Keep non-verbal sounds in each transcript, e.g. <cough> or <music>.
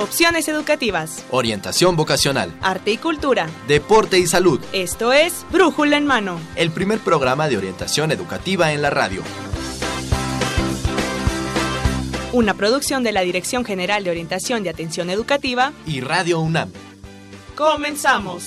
Opciones educativas. Orientación vocacional. Arte y cultura. Deporte y salud. Esto es Brújula en Mano. El primer programa de orientación educativa en la radio. Una producción de la Dirección General de Orientación y Atención Educativa y Radio UNAM. Comenzamos.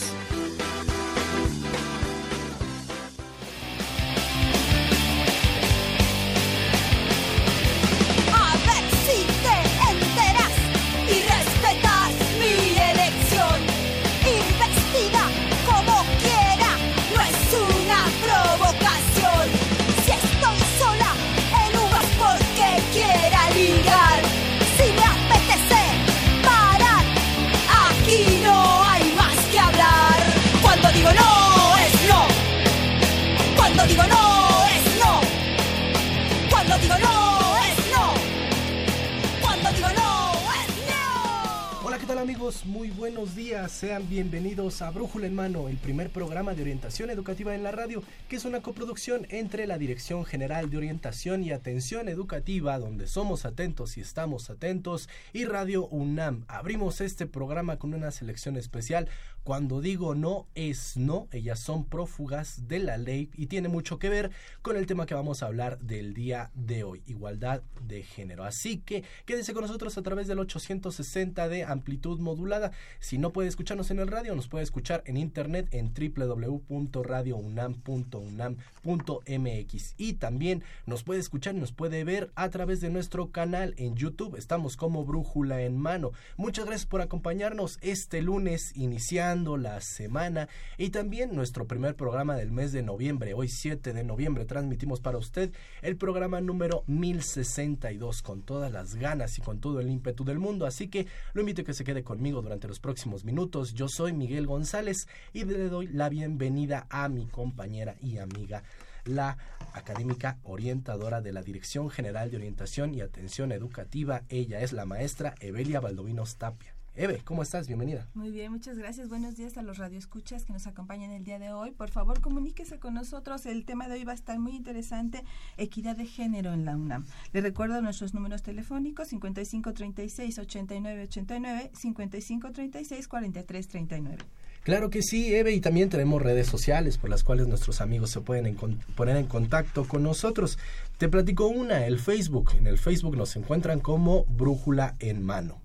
Muy buenos días, sean bienvenidos a Brújula en Mano, el primer programa de orientación educativa en la radio, que es una coproducción entre la Dirección General de Orientación y Atención Educativa, donde somos atentos y estamos atentos, y Radio UNAM. Abrimos este programa con una selección especial. Cuando digo no es no, ellas son prófugas de la ley y tiene mucho que ver con el tema que vamos a hablar del día de hoy, igualdad de género. Así que quédense con nosotros a través del 860 de amplitud modulada. Si no puede escucharnos en el radio, nos puede escuchar en internet en www.radiounam.unam.mx y también nos puede escuchar y nos puede ver a través de nuestro canal en YouTube. Estamos como Brújula en Mano. Muchas gracias por acompañarnos este lunes iniciando la semana y también nuestro primer programa del mes de noviembre. Hoy 7 de noviembre transmitimos para usted el programa número 1062 con todas las ganas y con todo el ímpetu del mundo. Así que lo invito a que se quede conmigo durante los próximos minutos. Yo soy Miguel González y le doy la bienvenida a mi compañera y amiga, la académica orientadora de la Dirección General de Orientación y Atención Educativa. Ella es la maestra Evelia Baldovinos Tapia. Eve, ¿cómo estás? Bienvenida. Muy bien, muchas gracias. Buenos días a los radioescuchas que nos acompañan el día de hoy. Por favor, comuníquese con nosotros. El tema de hoy va a estar muy interesante, equidad de género en la UNAM. Le recuerdo nuestros números telefónicos 5536 8989, 5536 4339. Claro que sí, Eve, y también tenemos redes sociales por las cuales nuestros amigos se pueden poner en contacto con nosotros. Te platico una, el Facebook. En el Facebook nos encuentran como Brújula en Mano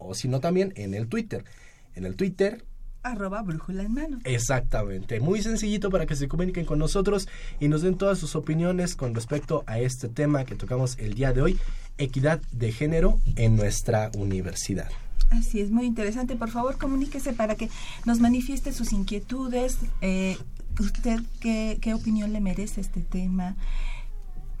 o si no también en el Twitter. En el Twitter arroba brújula en mano. Exactamente, muy sencillito para que se comuniquen con nosotros y nos den todas sus opiniones con respecto a este tema que tocamos el día de hoy, equidad de género en nuestra universidad. Así es, muy interesante. Por favor, comuníquese para que nos manifieste sus inquietudes. Eh, ¿Usted qué, qué opinión le merece este tema?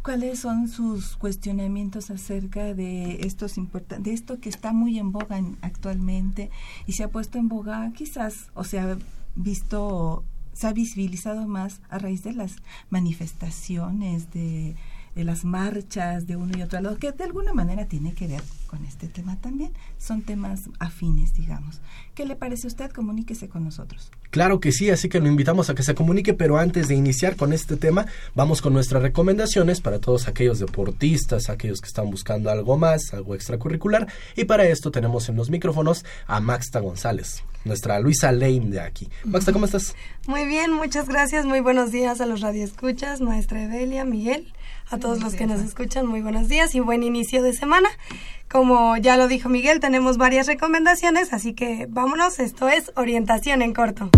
¿Cuáles son sus cuestionamientos acerca de estos de esto que está muy en boga actualmente y se ha puesto en boga quizás o se ha visto se ha visibilizado más a raíz de las manifestaciones de de las marchas de uno y otro lado, que de alguna manera tiene que ver con este tema también. Son temas afines, digamos. ¿Qué le parece a usted? Comuníquese con nosotros. Claro que sí, así que lo invitamos a que se comunique, pero antes de iniciar con este tema, vamos con nuestras recomendaciones para todos aquellos deportistas, aquellos que están buscando algo más, algo extracurricular, y para esto tenemos en los micrófonos a Maxta González, nuestra Luisa Lame de aquí. Maxta, ¿cómo estás? Muy bien, muchas gracias, muy buenos días a los radioescuchas, maestra Evelia, Miguel a todos los que nos escuchan, muy buenos días y buen inicio de semana. Como ya lo dijo Miguel, tenemos varias recomendaciones, así que vámonos, esto es orientación en corto.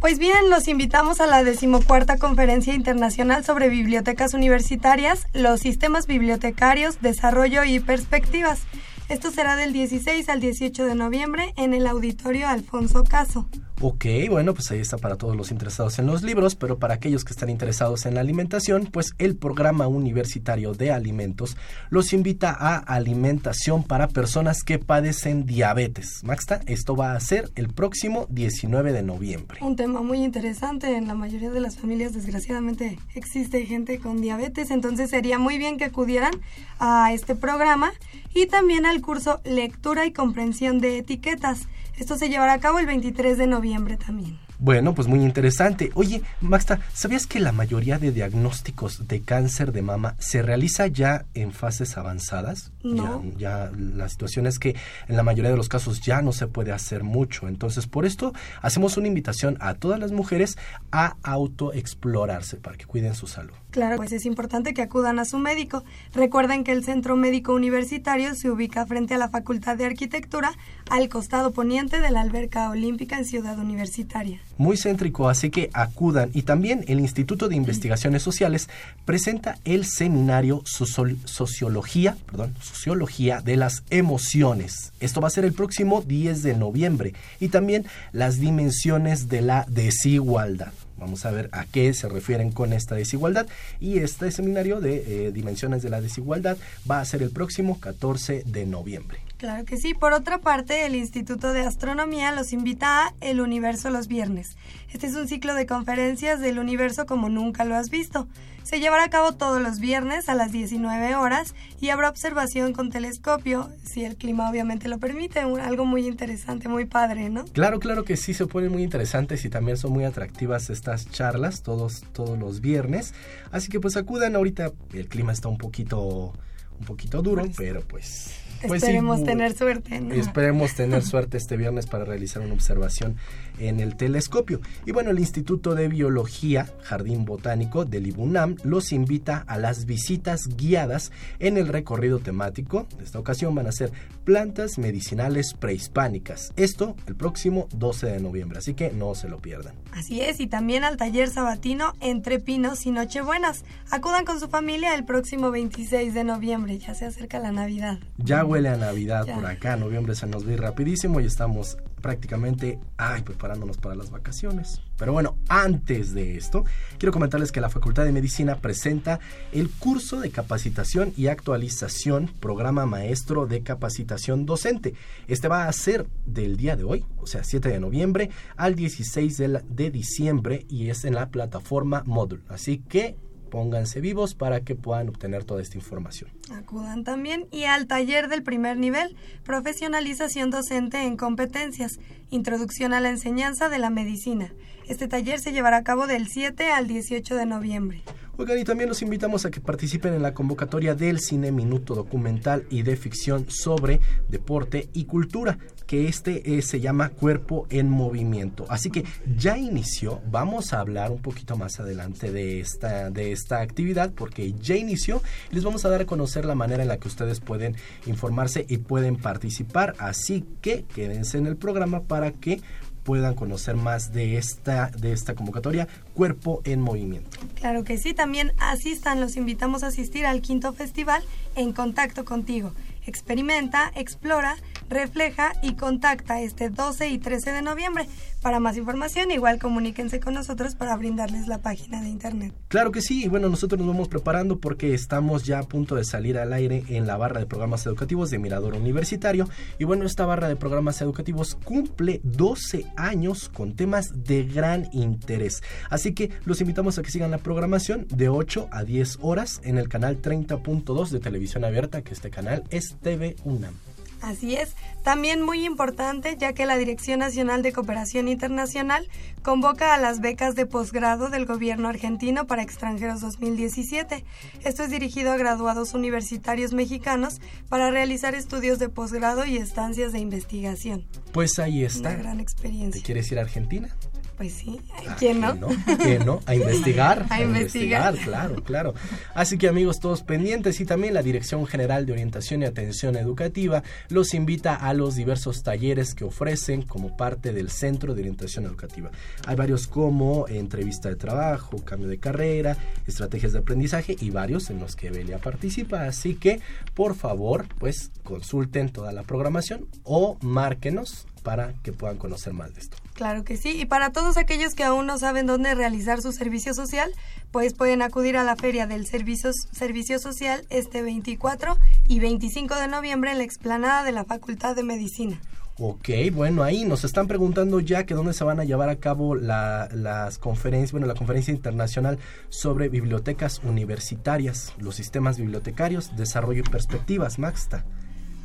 Pues bien, los invitamos a la decimocuarta Conferencia Internacional sobre Bibliotecas Universitarias, los sistemas bibliotecarios, desarrollo y perspectivas. Esto será del 16 al 18 de noviembre en el auditorio Alfonso Caso. Ok, bueno, pues ahí está para todos los interesados en los libros, pero para aquellos que están interesados en la alimentación, pues el programa universitario de alimentos los invita a alimentación para personas que padecen diabetes. Maxta, esto va a ser el próximo 19 de noviembre. Un tema muy interesante, en la mayoría de las familias desgraciadamente existe gente con diabetes, entonces sería muy bien que acudieran a este programa y también al curso Lectura y Comprensión de Etiquetas. Esto se llevará a cabo el 23 de noviembre también. Bueno, pues muy interesante. Oye, Maxta, ¿sabías que la mayoría de diagnósticos de cáncer de mama se realiza ya en fases avanzadas? No. Ya, ya la situación es que en la mayoría de los casos ya no se puede hacer mucho. Entonces, por esto hacemos una invitación a todas las mujeres a autoexplorarse para que cuiden su salud. Claro, pues es importante que acudan a su médico. Recuerden que el Centro Médico Universitario se ubica frente a la Facultad de Arquitectura, al costado poniente de la Alberca Olímpica en Ciudad Universitaria. Muy céntrico, así que acudan. Y también el Instituto de Investigaciones Sociales presenta el seminario Sociología, perdón, Sociología de las Emociones. Esto va a ser el próximo 10 de noviembre. Y también las dimensiones de la desigualdad. Vamos a ver a qué se refieren con esta desigualdad. Y este seminario de eh, dimensiones de la desigualdad va a ser el próximo 14 de noviembre. Claro que sí. Por otra parte, el Instituto de Astronomía los invita a El Universo los viernes. Este es un ciclo de conferencias del universo como nunca lo has visto. Se llevará a cabo todos los viernes a las 19 horas y habrá observación con telescopio, si el clima obviamente lo permite. un- Algo muy interesante, muy padre, ¿no? Claro, claro que sí, se ponen muy interesantes y también son muy atractivas estas charlas todos, todos los viernes. Así que pues acudan ahorita, el clima está un poquito, un poquito duro, Pues, pero pues... pues, Esperemos tener suerte, ¿no? Esperemos tener <laughs> suerte este viernes para realizar una observación en el telescopio. Y bueno, el Instituto de Biología, Jardín Botánico del IBUNAM, los invita a las visitas guiadas en el recorrido temático. De esta ocasión van a ser plantas medicinales prehispánicas. Esto el próximo 12 de noviembre, así que no se lo pierdan. Así es, y también al taller sabatino Entre Pinos y Nochebuenas. Acudan con su familia el próximo 26 de noviembre, ya se acerca la Navidad. Ya huele a Navidad Ya. por acá, noviembre se nos ve rapidísimo y estamos prácticamente ay, preparándonos para las vacaciones. Pero bueno, antes de esto, quiero comentarles que la Facultad de Medicina presenta el curso de capacitación y actualización, programa maestro de capacitación docente. Este va a ser del día de hoy, o sea, 7 de noviembre al 16 de, de diciembre y es en la plataforma Moodle. Así que pónganse vivos para que puedan obtener toda esta información. Acudan también y al taller del primer nivel, profesionalización docente en competencias, introducción a la enseñanza de la medicina. Este taller se llevará a cabo del 7 al 18 de noviembre. Oigan, y también los invitamos a que participen en la convocatoria del Cine Minuto Documental y de Ficción sobre Deporte y Cultura, que este eh, se llama Cuerpo en Movimiento. Así que ya inició, vamos a hablar un poquito más adelante de esta, de esta actividad, porque ya inició y les vamos a dar a conocer la manera en la que ustedes pueden informarse y pueden participar. Así que quédense en el programa para que puedan conocer más de esta, de esta convocatoria, Cuerpo en Movimiento. Claro que sí, también asistan, los invitamos a asistir al quinto festival En Contacto Contigo. Experimenta, explora, refleja y contacta este 12 y 13 de noviembre. Para más información, igual comuníquense con nosotros para brindarles la página de internet. Claro que sí, y bueno, nosotros nos vamos preparando porque estamos ya a punto de salir al aire en la barra de programas educativos de Mirador Universitario. Y bueno, esta barra de programas educativos cumple 12 años con temas de gran interés. Así que los invitamos a que sigan la programación de 8 a 10 horas en el canal 30.2 de televisión abierta, que este canal es TV UNAM. Así es, también muy importante ya que la Dirección Nacional de Cooperación Internacional convoca a las becas de posgrado del gobierno argentino para extranjeros 2017. Esto es dirigido a graduados universitarios mexicanos para realizar estudios de posgrado y estancias de investigación. Pues ahí Una está. gran ¿Te experiencia. quieres ir a Argentina? Pues sí, Ah, ¿quién no? ¿Quién no? A investigar. <laughs> A investigar. claro, claro. Así que amigos, todos pendientes y también la Dirección General de Orientación y Atención Educativa los invita a los diversos talleres que ofrecen como parte del Centro de Orientación Educativa. Hay varios como entrevista de trabajo, cambio de carrera, estrategias de aprendizaje y varios en los que Belia participa. Así que, por favor, pues consulten toda la programación o márquenos para que puedan conocer más de esto. Claro que sí. Y para todos aquellos que aún no saben dónde realizar su servicio social, pues pueden acudir a la Feria del Servicio, servicio Social este 24 y 25 de noviembre en la explanada de la Facultad de Medicina. Ok, bueno, ahí nos están preguntando ya que dónde se van a llevar a cabo la- las conferencias, bueno, la conferencia internacional sobre bibliotecas universitarias, los sistemas bibliotecarios, desarrollo y perspectivas, Maxta.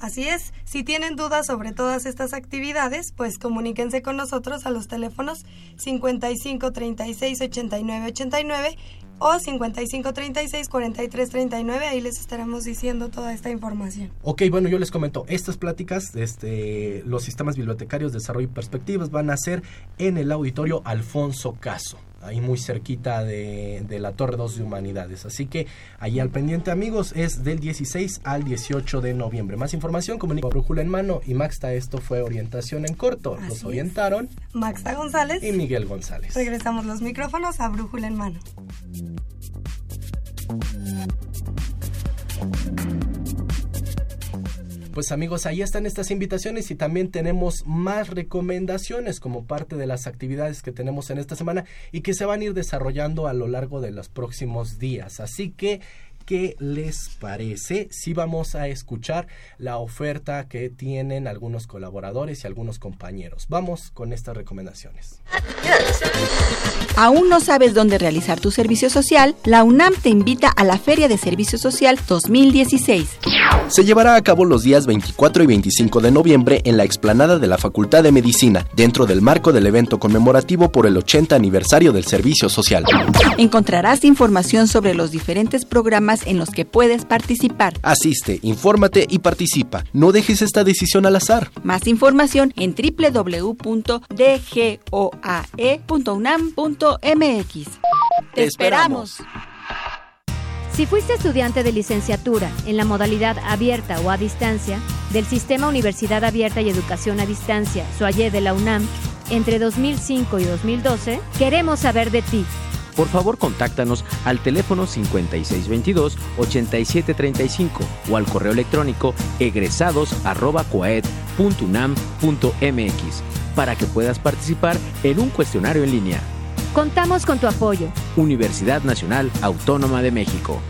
Así es, si tienen dudas sobre todas estas actividades, pues comuníquense con nosotros a los teléfonos 55 36 89 89 o 55 36 43 39, ahí les estaremos diciendo toda esta información. Ok, bueno, yo les comento, estas pláticas, este, los sistemas bibliotecarios, desarrollo y perspectivas van a ser en el auditorio Alfonso Caso ahí muy cerquita de, de, la Torre 2 de Humanidades. Así que ahí al pendiente, amigos, es del 16 al 18 de noviembre. Más información, comunica Brújula en mano y Maxta, esto fue orientación en corto. Así Los orientaron es. Maxta González y Miguel González. Regresamos los micrófonos a Brújula en mano. Pues amigos, ahí están estas invitaciones y también tenemos más recomendaciones como parte de las actividades que tenemos en esta semana y que se van a ir desarrollando a lo largo de los próximos días. Así que ¿qué les parece si vamos a escuchar la oferta que tienen algunos colaboradores y algunos compañeros? Vamos con estas recomendaciones. ¿Aún no sabes dónde realizar tu servicio social? La UNAM te invita a la Feria de Servicio Social 2016. Se llevará a cabo los días 24 y 25 de noviembre en la explanada de la Facultad de Medicina, dentro del marco del evento conmemorativo por el 80 aniversario del servicio social. Encontrarás información sobre los diferentes programas en los que puedes participar. Asiste, infórmate y participa. No dejes esta decisión al azar. Más información en www.dgoae.unam.mx. ¡Te esperamos! Si fuiste estudiante de licenciatura en la modalidad abierta o a distancia del Sistema Universidad Abierta y Educación a Distancia, SUAYE de la UNAM, entre 2005 y 2012, queremos saber de ti. Por favor, contáctanos al teléfono 5622-8735 o al correo electrónico egresados.coaed.unam.mx para que puedas participar en un cuestionario en línea. Contamos con tu apoyo. Universidad Nacional Autónoma de México.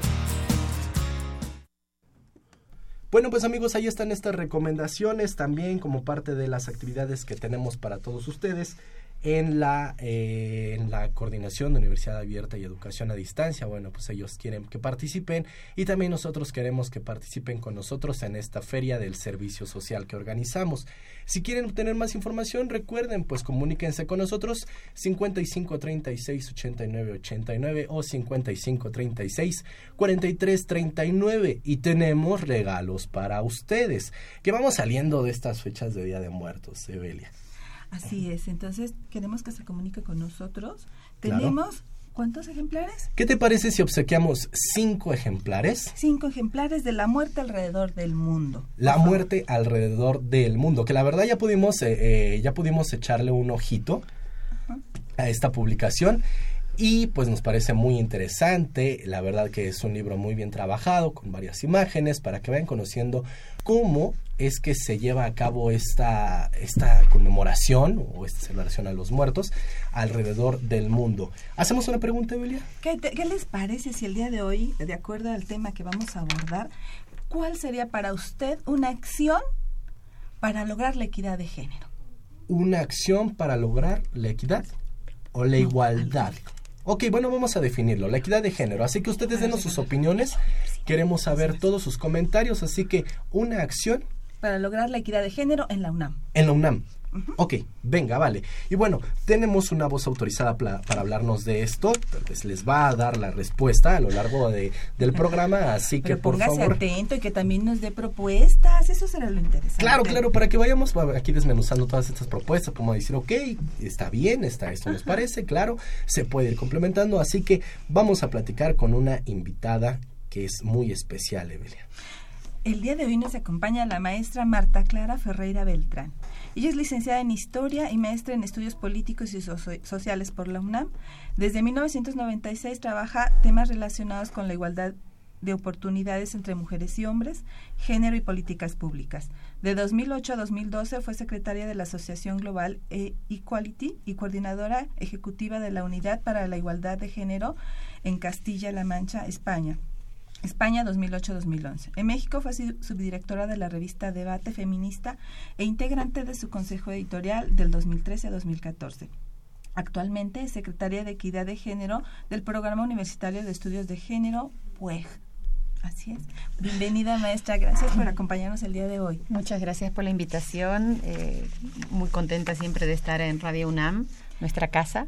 Bueno, pues amigos, ahí están estas recomendaciones también como parte de las actividades que tenemos para todos ustedes en la, eh, en la coordinación de Universidad Abierta y Educación a Distancia. Bueno, pues ellos quieren que participen y también nosotros queremos que participen con nosotros en esta feria del servicio social que organizamos. Si quieren tener más información, recuerden, pues comuníquense con nosotros 55 36 89 89 o 55 36 43 39 y tenemos regalos para ustedes. Que vamos saliendo de estas fechas de Día de Muertos, Evelia. Así es, entonces queremos que se comunique con nosotros. Tenemos, ¿cuántos ejemplares? ¿Qué te parece si obsequiamos cinco ejemplares? Cinco ejemplares de La muerte alrededor del mundo. La muerte alrededor del mundo, que la verdad ya pudimos, eh, eh, ya pudimos echarle un ojito Ajá. a esta publicación y pues nos parece muy interesante, la verdad que es un libro muy bien trabajado, con varias imágenes, para que vayan conociendo cómo es que se lleva a cabo esta, esta conmemoración o esta celebración a los muertos alrededor del mundo. ¿Hacemos una pregunta, Evelia? ¿Qué, te, ¿Qué, les parece si el día de hoy, de acuerdo al tema que vamos a abordar, cuál sería para usted una acción para lograr la equidad de género? Una acción para lograr la equidad o la no, igualdad. Ok, bueno, vamos a definirlo, la equidad de género. Así que ustedes denos sus opiniones, queremos saber todos sus comentarios, así que una acción para lograr la equidad de género en la UNAM. En la UNAM. Uh -huh. Ok, venga, vale. Y bueno, tenemos una voz autorizada para hablarnos de esto, pues les va a dar la respuesta a lo largo de, del programa, así Pero que por póngase favor... atento y que también nos dé propuestas, eso será lo interesante. Claro, claro, para que vayamos aquí desmenuzando todas estas propuestas, como decir, ok, está bien, está, esto nos parece, claro, se puede ir complementando, así que vamos a platicar con una invitada que es muy especial, Evelia. El día de hoy nos acompaña la maestra Marta Clara Ferreira Beltrán. Ella es licenciada en Historia y maestra en Estudios Políticos y so Sociales por la UNAM. Desde 1996 trabaja temas relacionados con la igualdad de oportunidades entre mujeres y hombres, género y políticas públicas. De 2008 a 2012 fue secretaria de la Asociación Global e Equality y coordinadora ejecutiva de la Unidad para la Igualdad de Género en Castilla-La Mancha, España. España 2008-2011. En México fue subdirectora de la revista Debate Feminista e integrante de su consejo editorial del 2013 a 2014. Actualmente es secretaria de Equidad de Género del Programa Universitario de Estudios de Género, PUEG. Así es. Bienvenida maestra, gracias por acompañarnos el día de hoy. Muchas gracias por la invitación, eh, muy contenta siempre de estar en Radio UNAM nuestra casa.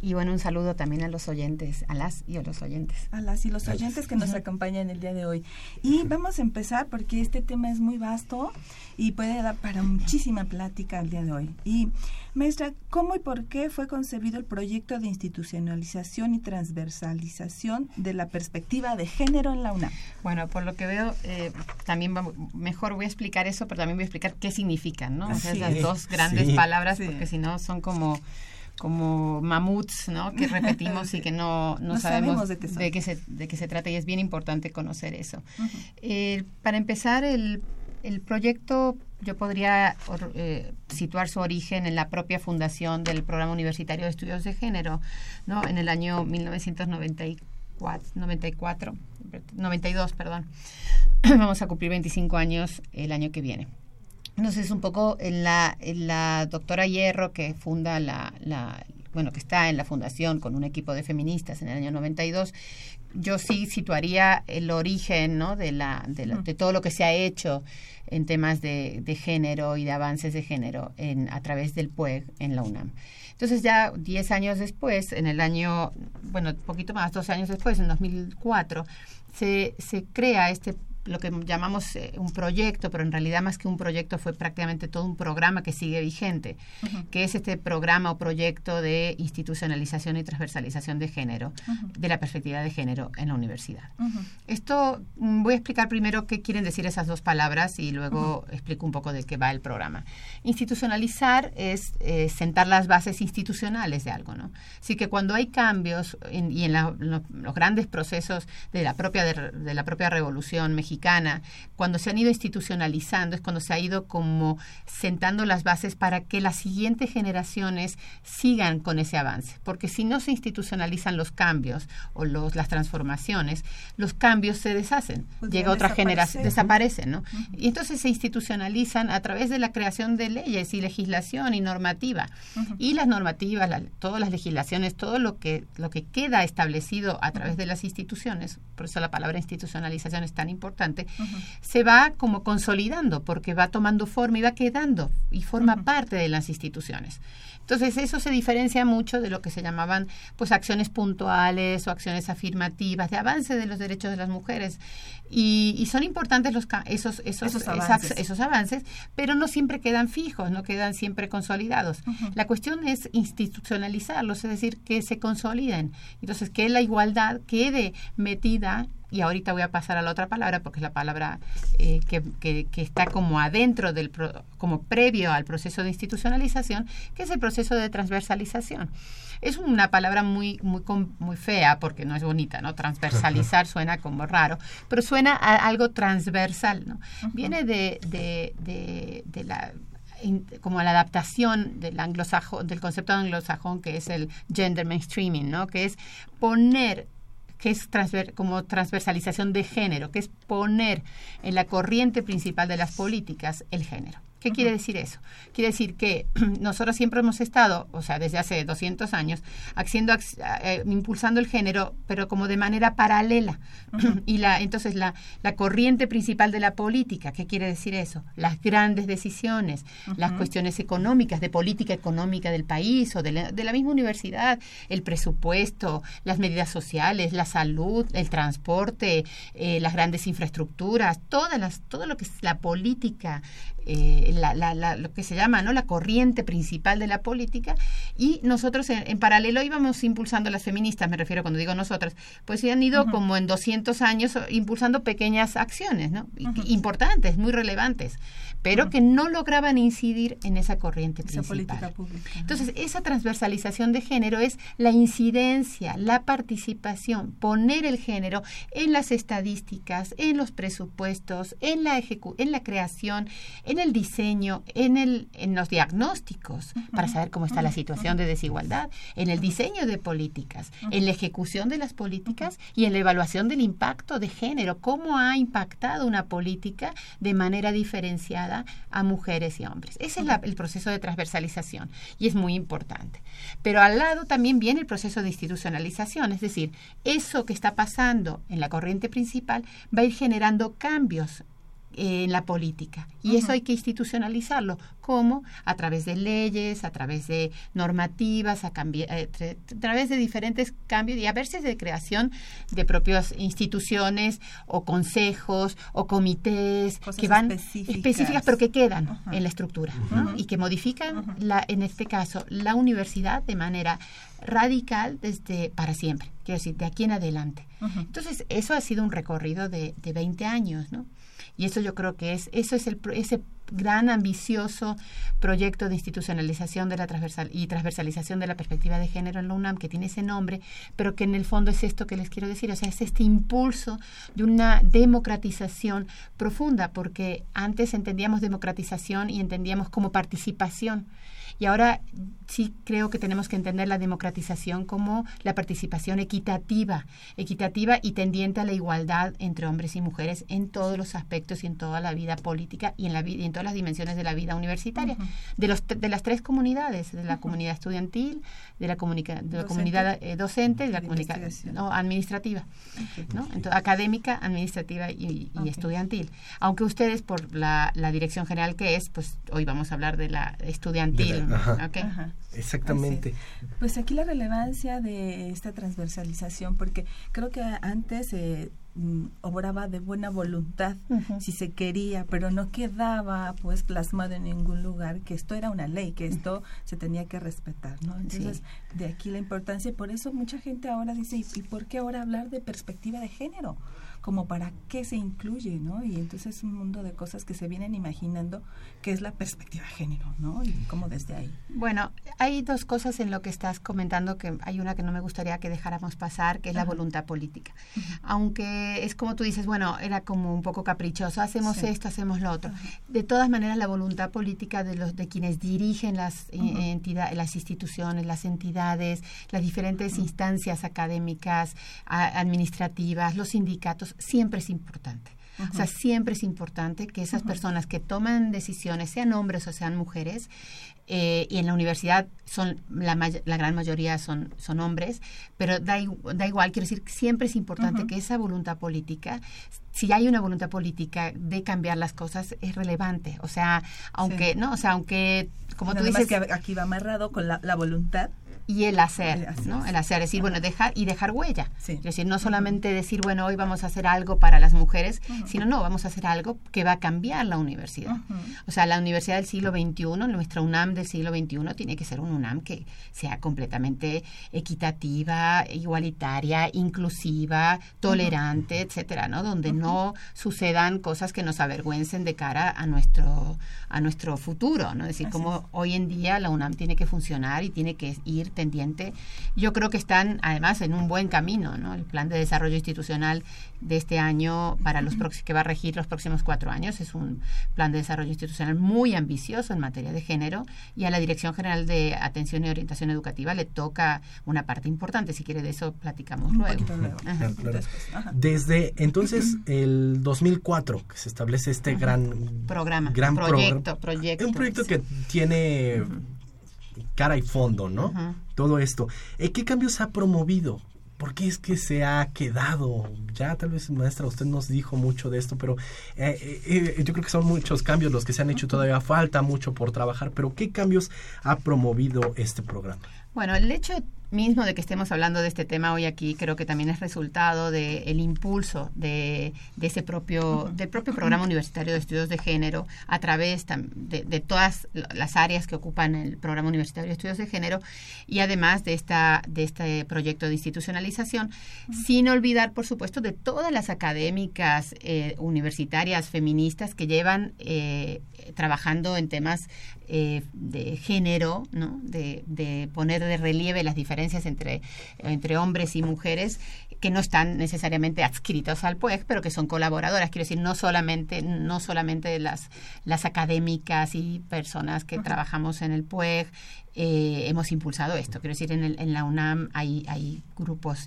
Y bueno, un saludo también a los oyentes, a las y a los oyentes. A las y los oyentes que nos acompañan el día de hoy. Y vamos a empezar porque este tema es muy vasto y puede dar para muchísima plática el día de hoy. Y maestra, ¿cómo y por qué fue concebido el proyecto de institucionalización y transversalización de la perspectiva de género en la UNAM? Bueno, por lo que veo, eh, también mejor voy a explicar eso, pero también voy a explicar qué significan, ¿no? O sea, esas dos grandes palabras, porque si no son como como mamuts, ¿no? Que <laughs> repetimos y que no, no, sabemos, de, qué se, de qué se trata y es bien importante conocer eso. Eh, para empezar, el, el proyecto yo podría eh, situar su origen en la propia fundación del Programa Universitario de Estudios de Género, ¿no? En el año 1994, 94, 92, perdón. <clears throat> Vamos a cumplir 25 años el año que viene. Entonces, un poco en la, la doctora Hierro, que funda la, la, bueno, que está en la fundación con un equipo de feministas en el año 92, yo sí situaría el origen ¿no? de, la, de, de todo lo que se ha hecho en temas de, de, género y de avances de género en, a través del PUEG en la UNAM. Entonces ya 10 años después, en el año, bueno, poquito más, 12 años después, en 2004, se, se crea este lo que llamamos eh, un proyecto, pero en realidad más que un proyecto fue prácticamente todo un programa que sigue vigente, que es este programa o proyecto de institucionalización y transversalización de género, de la perspectiva de género en la universidad. Esto mm, voy a explicar primero qué quieren decir esas dos palabras y luego explico un poco de qué va el programa. Institucionalizar es eh, sentar las bases institucionales de algo, ¿no? Así que cuando hay cambios y en los grandes procesos de la propia de la propia revolución mexicana cuando se han ido institucionalizando, es cuando se ha ido como sentando las bases para que las siguientes generaciones sigan con ese avance. Porque si no se institucionalizan los cambios o los, las transformaciones, los cambios se deshacen. Pues Llega otra generación, desaparecen, ¿no? Y entonces se institucionalizan a través de la creación de leyes y legislación y normativa. Y las normativas, todas las legislaciones, todo lo que, lo que queda establecido a través de las instituciones, por eso la palabra institucionalización es tan importante, se va como consolidando porque va tomando forma y va quedando y forma parte de las instituciones. Entonces eso se diferencia mucho de lo que se llamaban pues acciones puntuales o acciones afirmativas de avance de los derechos de las mujeres y, son importantes los esos esos esos avances. esos avances. pero no siempre quedan fijos, no quedan siempre consolidados. La cuestión es institucionalizarlos, es decir, que se consoliden. Entonces que la igualdad quede metida y ahorita voy a pasar a la otra palabra porque es la palabra eh, que, que, está como adentro del como previo al proceso de institucionalización que es el proceso de transversalización. Es una palabra muy muy muy fea porque no es bonita no transversalizar <laughs> suena como raro pero suena a algo transversal no viene de, de, de, de la como la adaptación del anglosajón, del concepto anglosajón que es el gender mainstreaming, ¿no? Que es poner que es como transversalización de género, que es poner en la corriente principal de las políticas el género. ¿Qué quiere decir eso? Quiere decir que <clears throat> nosotros siempre hemos estado, o sea, desde hace 200 años, haciendo, eh, impulsando el género, pero como de manera paralela. <clears throat> Y la, entonces la, la, corriente principal de la política, ¿qué quiere decir eso? Las grandes decisiones, las cuestiones económicas, de política económica del país o de la, de la misma universidad, el presupuesto, las medidas sociales, la salud, el transporte, eh, las grandes infraestructuras, todas las, todo lo que es la política eh, la, lo que se llama ¿no? la corriente principal de la política y nosotros en, paralelo íbamos impulsando las feministas, me refiero cuando digo nosotras, pues se han ido como en 200 años impulsando pequeñas acciones ¿no? importantes, muy relevantes pero que no lograban incidir en esa corriente principal. Entonces, esa transversalización de género es la incidencia, la participación, poner el género en las estadísticas, en los presupuestos, en la en la creación, en el diseño diseño, en, el, en los diagnósticos, para saber cómo está la situación de desigualdad, en el diseño de políticas, en la ejecución de las políticas y en la evaluación del impacto de género, cómo ha impactado una política de manera diferenciada a mujeres y hombres. Ese es el proceso de transversalización y es muy importante. Pero al lado también viene el proceso de institucionalización, es decir, eso que está pasando en la corriente principal va a ir generando cambios en la política. Y eso hay que institucionalizarlo. ¿Cómo? A través de leyes, a través de normativas, a, eh, a través de diferentes cambios y a veces de creación de propias instituciones o consejos o comités que van específicas, pero que quedan en la estructura y que modifican, la, en este caso, la universidad de manera radical desde para siempre, quiero decir, de aquí en adelante. Entonces, eso ha sido un recorrido de, de 20 años, ¿no? Y eso yo creo que es, eso es el, ese gran ambicioso proyecto de institucionalización de la transversal y transversalización de la perspectiva de género en la UNAM que tiene ese nombre, pero que en el fondo es esto que les quiero decir, o sea, es este impulso de una democratización profunda, porque antes entendíamos democratización y entendíamos como participación y ahora sí creo que tenemos que entender la democratización como la participación equitativa, equitativa y tendiente a la igualdad entre hombres y mujeres en todos los aspectos y en toda la vida política y en, la, y en todas las dimensiones de la vida universitaria, de, los, de las tres comunidades, de la comunidad estudiantil, de la, de la comunidad eh, docente, de la comunidad no, administrativa, ¿no? académica, administrativa y, estudiantil. Aunque ustedes por la, la dirección general que es, pues hoy vamos a hablar de la estudiantil. Exactamente. Pues aquí la relevancia de esta transversalización, porque creo que antes se mm, obraba de buena voluntad si se quería, pero no quedaba pues plasmado en ningún lugar que esto era una ley, que esto se tenía que respetar, ¿no? Entonces, de aquí la importancia, y por eso mucha gente ahora dice, ¿y por qué ahora hablar de perspectiva de género? Como para qué se incluye, ¿no? Y entonces es un mundo de cosas que se vienen imaginando que es la perspectiva de género, ¿no? Y cómo desde ahí. Bueno, hay dos cosas en lo que estás comentando que hay una que no me gustaría que dejáramos pasar, que es la voluntad política. Aunque es como tú dices, bueno, era como un poco caprichoso, hacemos esto, hacemos lo otro. De todas maneras, la voluntad política de los de quienes dirigen las eh, entidades, las instituciones, las entidades, las diferentes instancias académicas, administrativas, los sindicatos siempre es importante. O sea, siempre es importante que esas personas que toman decisiones, sean hombres o sean mujeres, eh, y en la universidad son la, la gran mayoría son, son hombres, pero da, da igual, quiero decir, siempre es importante que esa voluntad política, si hay una voluntad política de cambiar las cosas, es relevante. O sea, aunque, ¿no? O sea, aunque, como tú dices... que aquí va amarrado con la, la voluntad y el hacer, ¿no? El hacer, es decir, bueno, dejar y dejar huella. Es decir, no solamente decir, bueno, hoy vamos a hacer algo para las mujeres, sino no, vamos a hacer algo que va a cambiar la universidad. O sea, la universidad del siglo XXI, nuestra UNAM del siglo XXI, tiene que ser un UNAM que sea completamente equitativa, igualitaria, inclusiva, tolerante, etcétera, ¿no? Donde no sucedan cosas que nos avergüencen de cara a nuestro a nuestro futuro, ¿no? Es decir, como hoy en día la UNAM tiene que funcionar y tiene que ir tendiente. Yo creo que están además en un buen camino, ¿no? El plan de desarrollo institucional de este año para los que va a regir los próximos cuatro años es un plan de desarrollo institucional muy ambicioso en materia de género y a la Dirección General de Atención y Orientación Educativa le toca una parte importante. Si quiere de eso platicamos luego. Desde entonces el 2004 que se establece este gran programa, gran proyecto, proyecto, un proyecto que tiene cara y fondo, ¿no? Todo esto. Eh, ¿Qué cambios ha promovido? ¿Por qué es que se ha quedado? Ya tal vez, maestra, usted nos dijo mucho de esto, pero eh, eh, yo creo que son muchos cambios los que se han hecho. Todavía falta mucho por trabajar, pero ¿qué cambios ha promovido este programa? Bueno, el hecho mismo de que estemos hablando de este tema hoy aquí creo que también es resultado del el impulso de, de, ese propio del propio programa universitario de estudios de género a través de, de, todas las áreas que ocupan el programa universitario de estudios de género y además de esta de este proyecto de institucionalización. Sin olvidar por supuesto de todas las académicas eh, universitarias feministas que llevan eh, trabajando en temas eh, de género, ¿no? de, de, poner de relieve las diferencias entre, entre hombres y mujeres que no están necesariamente adscritos al PUEG, pero que son colaboradoras, quiero decir, no solamente, no solamente las, las académicas y personas que trabajamos en el PUEG, eh, hemos impulsado esto. Quiero decir, en, el, en la UNAM hay, hay grupos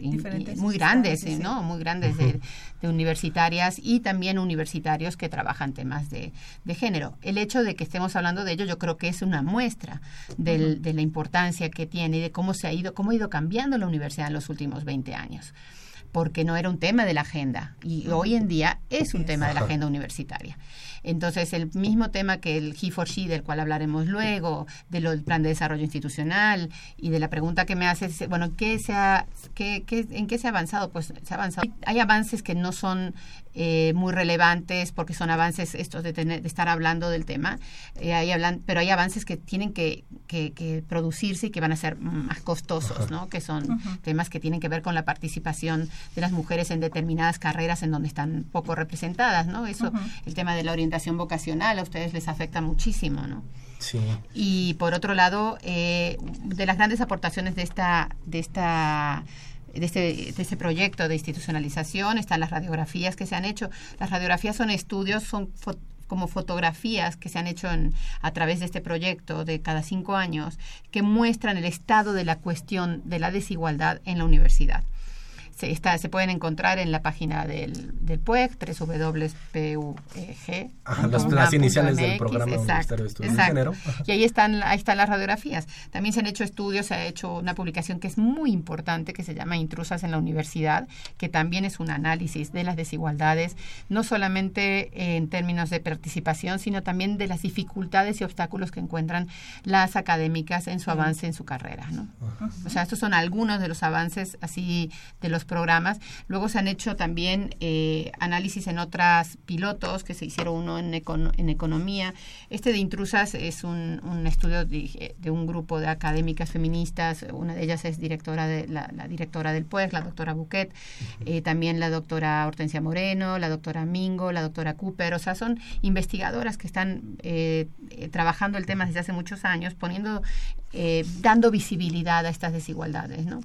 muy grandes, ¿no? Muy grandes de, universitarias y también universitarios que trabajan temas de, de, género. El hecho de que estemos hablando de ello, yo creo que es una muestra del, de la importancia que tiene y de cómo se ha ido, cómo ha ido cambiando la universidad en los últimos 20 años porque no era un tema de la agenda y hoy en día es un tema de la agenda universitaria. Entonces, el mismo tema que el He for She, del cual hablaremos luego, del plan de desarrollo institucional y de la pregunta que me haces, bueno, ¿qué se ha, qué, qué, ¿en qué se ha avanzado? Pues se ha avanzado. Hay avances que no son eh, muy relevantes porque son avances estos de, tener, de estar hablando del tema, eh, hay hablan, pero hay avances que tienen que, que, producirse y que van a ser más costosos, ¿no? que son temas que tienen que ver con la participación de las mujeres en determinadas carreras en donde están poco representadas. ¿no? Eso, el tema de la orientación vocacional a ustedes les afecta muchísimo. ¿no? Sí. Y por otro lado, eh, de las grandes aportaciones de esta, de esta de este, de este proyecto de institucionalización, están las radiografías que se han hecho. Las radiografías son estudios, son como fotografías que se han hecho en, a través de este proyecto de cada cinco años, que muestran el estado de la cuestión de la desigualdad en la universidad se, está, se pueden encontrar en la página del, del PUEG, www.pug. las, las iniciales del programa Universitario de Estudios de Género. Y ahí están, ahí están las radiografías. También se han hecho estudios, se ha hecho una publicación que es muy importante, que se llama Intrusas en la Universidad, que también es un análisis de las desigualdades, no solamente en términos de participación, sino también de las dificultades y obstáculos que encuentran las académicas en su avance en su carrera. ¿no? O sea, estos son algunos de los avances así de los programas. Luego se han hecho también eh, análisis en otras pilotos, que se hicieron uno en, economía. Este de intrusas es un, un estudio de, un grupo de académicas feministas. Una de ellas es directora de la, directora del PUES, la doctora Buquet, eh, también la doctora Hortensia Moreno, la doctora Mingo, la doctora Cooper. O sea, son investigadoras que están eh, trabajando el tema desde hace muchos años, poniendo eh, dando visibilidad a estas desigualdades, ¿no?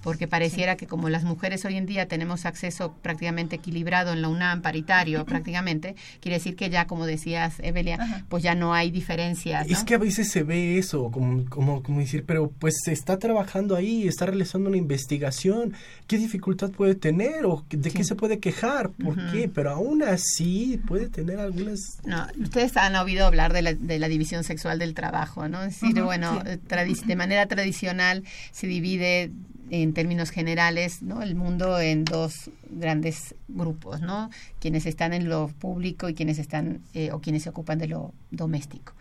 Porque pareciera que como las mujeres hoy en día tenemos acceso prácticamente equilibrado en la UNAM, paritario prácticamente, quiere decir que ya, como decías, Evelia, pues ya no hay diferencias. Es que a veces se ve eso, como, como, como decir, pero pues se está trabajando ahí, está realizando una investigación, ¿qué dificultad puede tener o de qué se puede quejar? ¿Por qué? Pero aún así puede tener algunas... No, ustedes han oído hablar de la, de la división sexual del trabajo, ¿no? Es decir, bueno de manera tradicional se divide en términos generales ¿no? el mundo en dos grandes grupos, ¿no? Quienes están en lo público y quienes están eh, o quienes se ocupan de lo doméstico.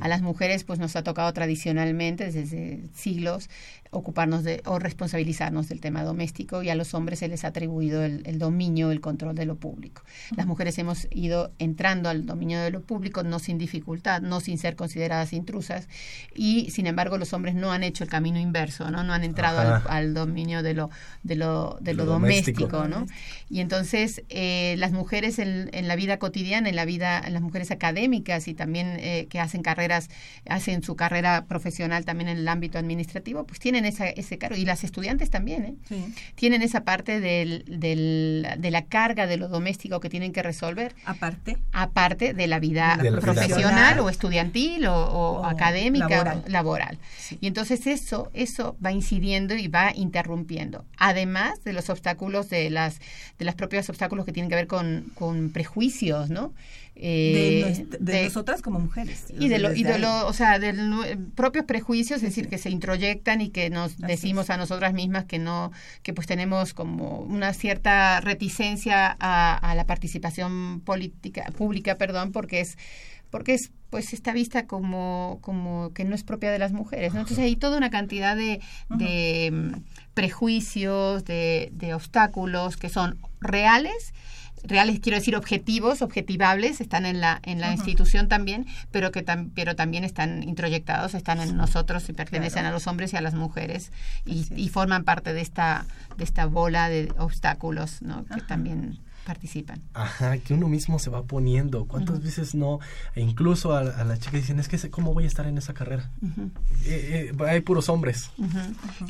A las mujeres pues nos ha tocado tradicionalmente desde siglos ocuparnos de o responsabilizarnos del tema doméstico y a los hombres se les ha atribuido el, dominio, el control de lo público. Las mujeres hemos ido entrando al dominio de lo público no sin dificultad, no sin ser consideradas intrusas y sin embargo los hombres no han hecho el camino inverso, no, no han entrado al, dominio de lo de lo, de lo, doméstico, ¿no? Y entonces eh, las mujeres en, la vida cotidiana, en la vida, en las mujeres académicas y también eh, que hacen carreras, hacen su carrera profesional también en el ámbito administrativo, pues tienen esa, ese cargo. Y las estudiantes también, ¿eh? Tienen esa parte del, del, de la carga de lo doméstico que tienen que resolver. Aparte. Aparte de la vida profesional o estudiantil o, académica laboral. Y entonces eso, eso va incidiendo y va interrumpiendo. Además de los obstáculos de las de los propios obstáculos que tienen que ver con, con prejuicios, ¿no? Eh, de, nosotras como mujeres. Y de, lo, y de lo, o sea, de propios prejuicios, es decir, que se introyectan y que nos decimos a nosotras mismas que no, que pues tenemos como una cierta reticencia a, a la participación política, pública, perdón, porque es porque es pues está vista como, como que no es propia de las mujeres. ¿no? Entonces hay toda una cantidad de, de mm, prejuicios, de, de obstáculos que son reales reales quiero decir objetivos, objetivables, están en la en la institución también, pero que pero también están introyectados, están en nosotros y pertenecen a los hombres y a las mujeres y, y, forman parte de esta de esta bola de obstáculos, ¿no? Que también participan. Ajá, que uno mismo se va poniendo. ¿Cuántas veces no? E incluso a, la chica dicen, es que ¿cómo voy a estar en esa carrera? Eh, eh, hay puros hombres.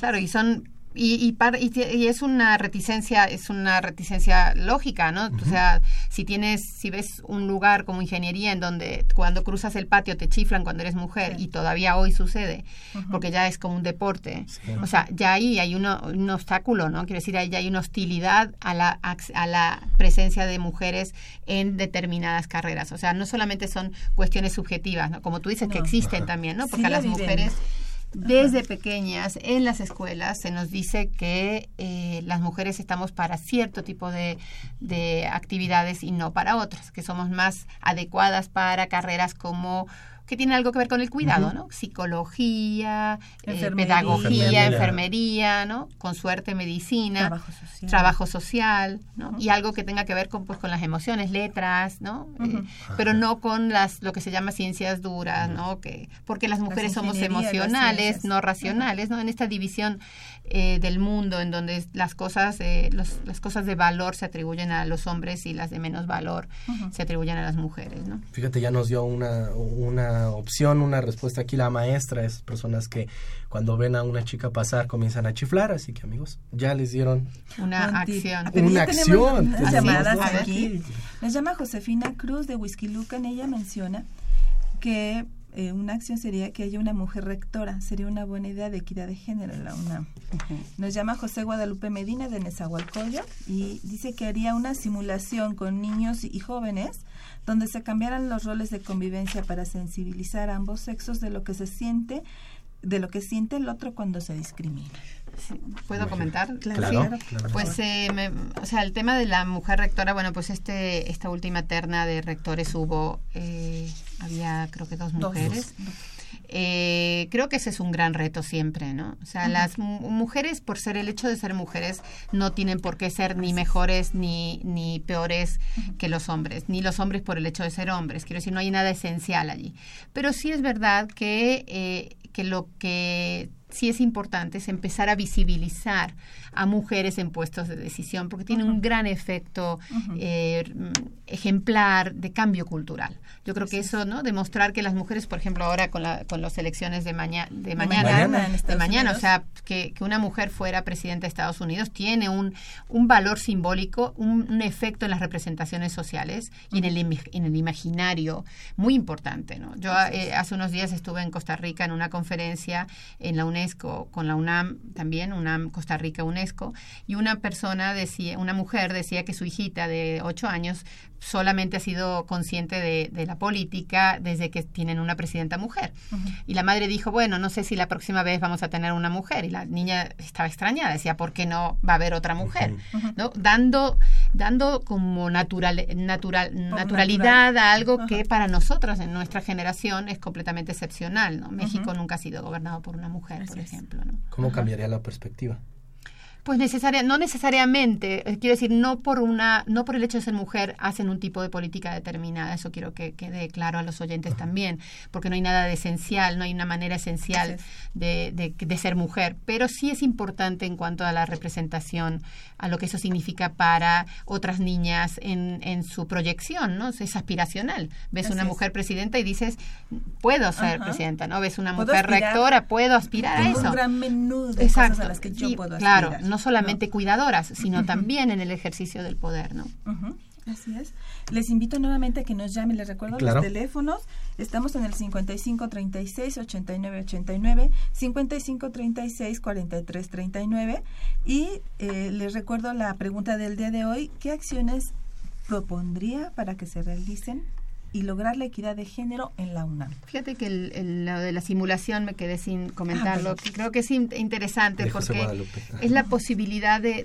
Claro, y son y, y, es una reticencia, es una reticencia lógica, ¿no? O sea, si tienes, si ves un lugar como ingeniería en donde cuando cruzas el patio te chiflan cuando eres mujer y todavía hoy sucede, porque ya es como un deporte. O sea, ya ahí hay un obstáculo, ¿no? Quiero decir, ahí ya hay una hostilidad a la, a la presencia de mujeres en determinadas carreras. O sea, no solamente son cuestiones subjetivas, ¿no? Como tú dices, que existen también, ¿no? Porque a las mujeres desde pequeñas en las escuelas se nos dice que eh, las mujeres estamos para cierto tipo de, de actividades y no para otras, que somos más adecuadas para carreras como que tiene algo que ver con el cuidado, ¿no? Psicología, eh, pedagogía, enfermería. ¿no? Con suerte medicina, trabajo social, ¿no? Y algo que tenga que ver con, pues, con las emociones, letras, ¿no? Eh, pero no con las lo que se llama ciencias duras, ¿no? Que porque las mujeres somos emocionales, no racionales, ¿no? En esta división eh, del mundo en donde las cosas eh, las cosas de valor se atribuyen a los hombres y las de menos valor se atribuyen a las mujeres ¿no? fíjate ya nos dio una, una opción una respuesta aquí la maestra es personas que cuando ven a una chica pasar comienzan a chiflar así que amigos ya les dieron una acción. Una acción llamadas aquí. nos llama Josefina Cruz de Whisky Lucan ella menciona que eh, una acción sería que haya una mujer rectora. Sería una buena idea de equidad de género en la UNAM. Nos llama José Guadalupe Medina de Nezahualcóyotl y dice que haría una simulación con niños y jóvenes donde se cambiaran los roles de convivencia para sensibilizar a ambos sexos de lo que se siente de lo que siente el otro cuando se discrimina. ¿Puedo comentar? Claro, Pues, eh, o sea, el tema de la mujer rectora, bueno, pues este esta última terna de rectores hubo, eh, había creo que dos mujeres. Eh, creo que ese es un gran reto siempre, ¿no? O sea, las mujeres, por ser el hecho de ser mujeres, no tienen por qué ser ni mejores ni, ni peores que los hombres, ni los hombres por el hecho de ser hombres. Quiero decir, no hay nada esencial allí. Pero sí es verdad que, que lo que sí es importante es empezar a visibilizar a mujeres en puestos de decisión, porque tiene un gran efecto eh, ejemplar de cambio cultural. Yo creo que eso, ¿no? Demostrar que las mujeres, por ejemplo, ahora con, la, con las elecciones de, mañana, de mañana, de mañana, o sea, que, que, una mujer fuera presidenta de Estados Unidos tiene un, un valor simbólico, un, efecto en las representaciones sociales y en el, en el imaginario muy importante, ¿no? Yo eh, hace unos días estuve en Costa Rica en una conferencia en la UNESCO, con la UNAM también, UNAM Costa Rica UNESCO, y una persona decía, una mujer decía que su hijita de ocho años solamente ha sido consciente de, de, la política desde que tienen una presidenta mujer. Y la madre dijo, bueno, no sé si la próxima vez vamos a tener una mujer. Y la niña estaba extrañada, decía, ¿por qué no va a haber otra mujer? ¿No? Dando, dando como natural, natural, naturalidad a algo que para nosotros en nuestra generación es completamente excepcional. ¿no? México nunca ha sido gobernado por una mujer, por ejemplo. ¿no? ¿Cómo cambiaría la perspectiva? Pues necesaria, no necesariamente, eh, quiero decir, no por una, no por el hecho de ser mujer hacen un tipo de política determinada, eso quiero que quede claro a los oyentes también, porque no hay nada de esencial, no hay una manera esencial de, de, ser mujer, pero sí es importante en cuanto a la representación, a lo que eso significa para otras niñas en, en su proyección, ¿no? Es aspiracional. Ves una mujer presidenta y dices, puedo ser presidenta, ¿no? Ves una mujer rectora, puedo aspirar a eso. un gran menú de cosas a las que yo puedo aspirar. Claro, no solamente cuidadoras, sino también en el ejercicio del poder, ¿no? Así es. Les invito nuevamente a que nos llamen. Les recuerdo los teléfonos. Estamos en el 5536-8989, 5536-4339. Y eh, les recuerdo la pregunta del día de hoy. ¿Qué acciones propondría para que se realicen y lograr la equidad de género en la UNAM. Fíjate que el, lo de la simulación me quedé sin comentarlo. Ah, Creo que es interesante porque es la posibilidad de,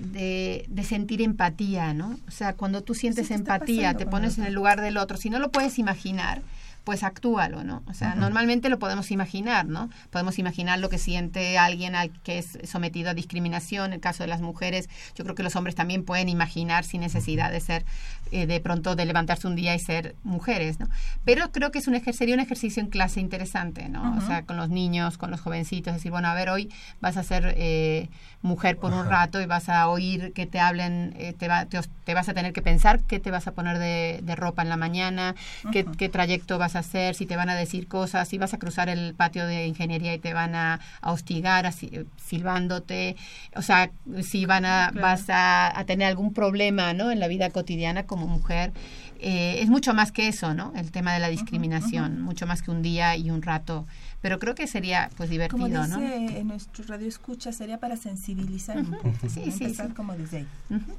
de, sentir empatía, ¿no? O sea, cuando tú sientes empatía, te pones en el lugar del otro. Si no lo puedes imaginar, pues actúalo, ¿no? O sea, normalmente lo podemos imaginar, ¿no? Podemos imaginar lo que siente alguien al que es sometido a discriminación, en el caso de las mujeres, yo creo que los hombres también pueden imaginar sin necesidad de ser, eh, de pronto, de levantarse un día y ser mujeres, ¿no? Pero creo que es un sería un ejercicio en clase interesante, ¿no? O sea, con los niños, con los jovencitos, decir, bueno, a ver, hoy vas a ser eh, mujer por un rato y vas a oír que te hablen, eh, te, va, te, vas a tener que pensar qué te vas a poner de, ropa en la mañana, qué, qué trayecto vas vas a hacer, si te van a decir cosas, si vas a cruzar el patio de ingeniería y te van a, hostigar así, silbándote, o sea, si van a, vas a, tener algún problema, ¿no? En la vida cotidiana como mujer. Eh, es mucho más que eso, ¿no? El tema de la discriminación, mucho más que un día y un rato pero creo que sería pues divertido, como dice, En nuestro radio escucha sería para sensibilizar un poco, sí, sí, como desde ahí.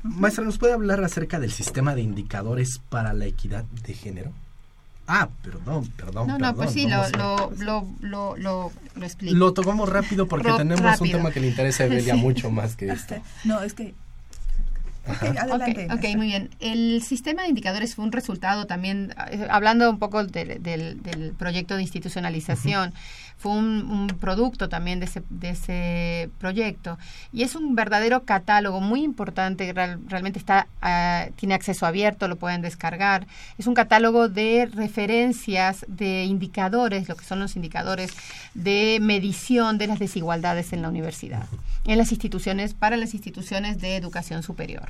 Maestra, ¿nos puede hablar acerca del sistema de indicadores para la equidad de género? Ah, perdón, perdón. No, no, pues sí, lo, lo, lo, lo, lo, explico. Lo tomamos rápido porque tenemos un tema que le interesa a Evelia mucho más que esto. No, es que adelante. Okay, muy bien. El sistema de indicadores fue un resultado también, eh, hablando un poco del, del, proyecto de institucionalización, fue un, producto también de ese, de ese proyecto. Y es un verdadero catálogo muy importante, realmente está ah, tiene acceso abierto, lo pueden descargar. Es un catálogo de referencias, de indicadores, lo que son los indicadores de medición de las desigualdades en la universidad, en las instituciones, para las instituciones de educación superior.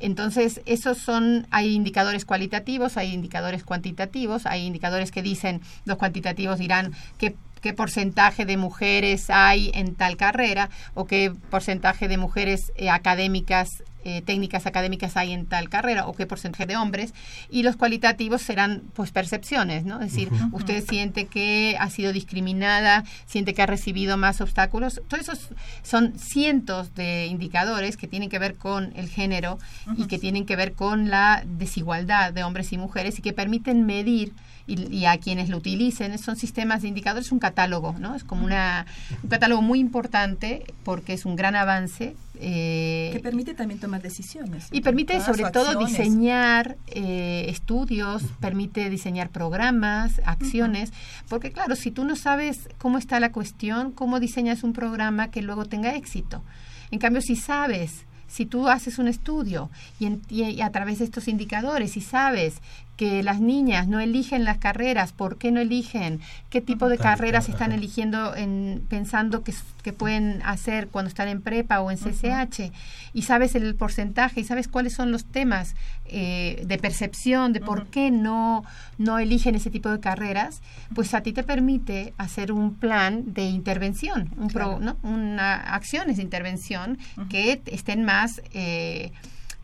Entonces, esos son, hay indicadores cualitativos, hay indicadores cuantitativos, hay indicadores que dicen, los cuantitativos dirán qué qué porcentaje de mujeres hay en tal carrera o qué porcentaje de mujeres eh, académicas eh, técnicas académicas hay en tal carrera o qué porcentaje de hombres y los cualitativos serán pues percepciones, ¿no? Es decir, usted siente que ha sido discriminada, siente que ha recibido más obstáculos, todos esos son cientos de indicadores que tienen que ver con el género y que tienen que ver con la desigualdad de hombres y mujeres y que permiten medir y, a quienes lo utilicen, son sistemas de indicadores, un catálogo, ¿no? Es como una, un catálogo muy importante porque es un gran avance eh, que permite también tomar decisiones. Y permite sobre todo diseñar eh, estudios, permite diseñar programas, acciones, porque claro, si tú no sabes cómo está la cuestión, ¿cómo diseñas un programa que luego tenga éxito? En cambio, si sabes si tú haces un estudio y, a través de estos indicadores y sabes que las niñas no eligen las carreras, ¿por qué no eligen? ¿Qué tipo de carreras están eligiendo en, pensando que, que, pueden hacer cuando están en prepa o en CCH? Y sabes el porcentaje y sabes cuáles son los temas eh, de percepción de por qué no, no eligen ese tipo de carreras, pues a ti te permite hacer un plan de intervención, un pro, ¿no? una, acciones de intervención que estén más... Eh,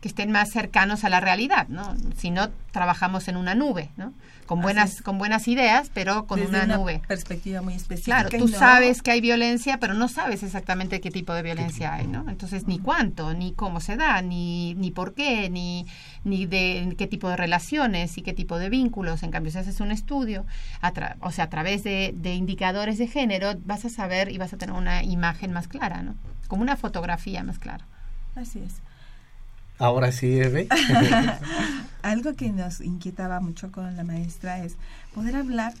que estén más cercanos a la realidad, ¿no? Si no trabajamos en una nube, ¿no? Con buenas, con buenas ideas, pero con una, nube. Perspectiva muy específica. Claro, tú sabes que hay violencia, pero no sabes exactamente qué tipo de violencia hay, ¿no? Entonces, ni cuánto, ni cómo se da, ni, ni por qué, ni, ni de qué tipo de relaciones y qué tipo de vínculos. En cambio, si haces un estudio, o sea, a través de, de indicadores de género, vas a saber y vas a tener una imagen más clara, ¿no? Como una fotografía más clara. Así es. Ahora sí, Eve. <laughs> Algo que nos inquietaba mucho con la maestra es poder hablar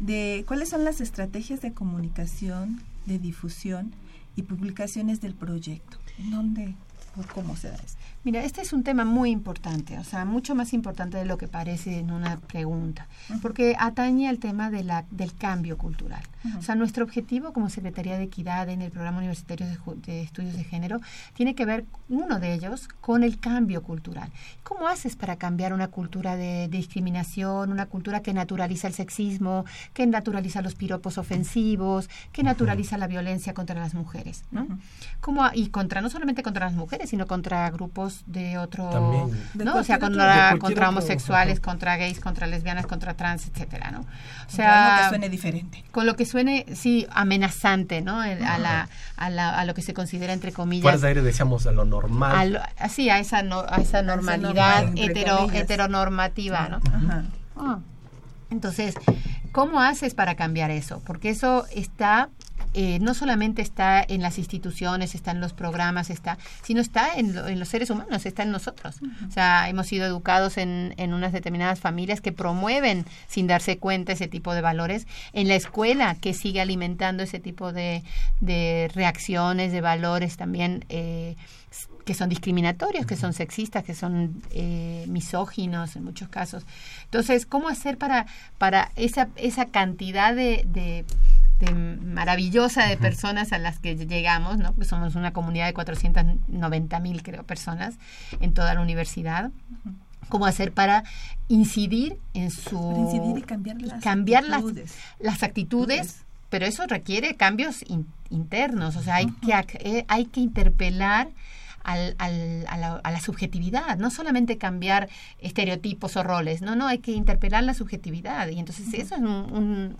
de cuáles son las estrategias de comunicación, de difusión y publicaciones del proyecto. ¿Dónde cómo se da esto? Mira, este es un tema muy importante, o sea, mucho más importante de lo que parece en una pregunta, porque atañe al tema de la, del cambio cultural. O sea, nuestro objetivo como Secretaría de Equidad en el Programa Universitario de, Estudios de Género tiene que ver, uno de ellos, con el cambio cultural. ¿Cómo haces para cambiar una cultura de, discriminación, una cultura que naturaliza el sexismo, que naturaliza los piropos ofensivos, que naturaliza la violencia contra las mujeres? ¿no? y contra, no solamente contra las mujeres, sino contra grupos de otro, ¿no? O sea, contra, contra homosexuales, contra gays, contra lesbianas, contra trans, etcétera, ¿no? O sea, con lo que suene diferente. Con lo que suene, sí, amenazante, ¿no? A, la, a, la, a lo que se considera, entre comillas... Fuera de aire decíamos a lo normal. así, a esa, no, a esa normalidad hetero, heteronormativa, ¿no? Ah. Entonces, ¿cómo haces para cambiar eso? Porque eso está eh, no solamente está en las instituciones, está en los programas, está, sino está en, los seres humanos, está en nosotros. O sea, hemos sido educados en, en, unas determinadas familias que promueven sin darse cuenta ese tipo de valores, en la escuela que sigue alimentando ese tipo de, de reacciones, de valores también. Eh, que son discriminatorios, que son sexistas, que son eh, misóginos en muchos casos. Entonces, ¿cómo hacer para, para esa, esa cantidad de, de maravillosa de personas a las que llegamos, ¿no? que somos una comunidad de 490 mil, creo, personas en toda la universidad. cómo hacer para incidir en su incidir y cambiar las cambiar actitudes. las, actitudes pero eso requiere cambios internos o sea hay que eh, hay que interpelar al, al, a, la, a, la, subjetividad, no solamente cambiar estereotipos o roles, no, no, hay que interpelar la subjetividad y entonces eso es un, un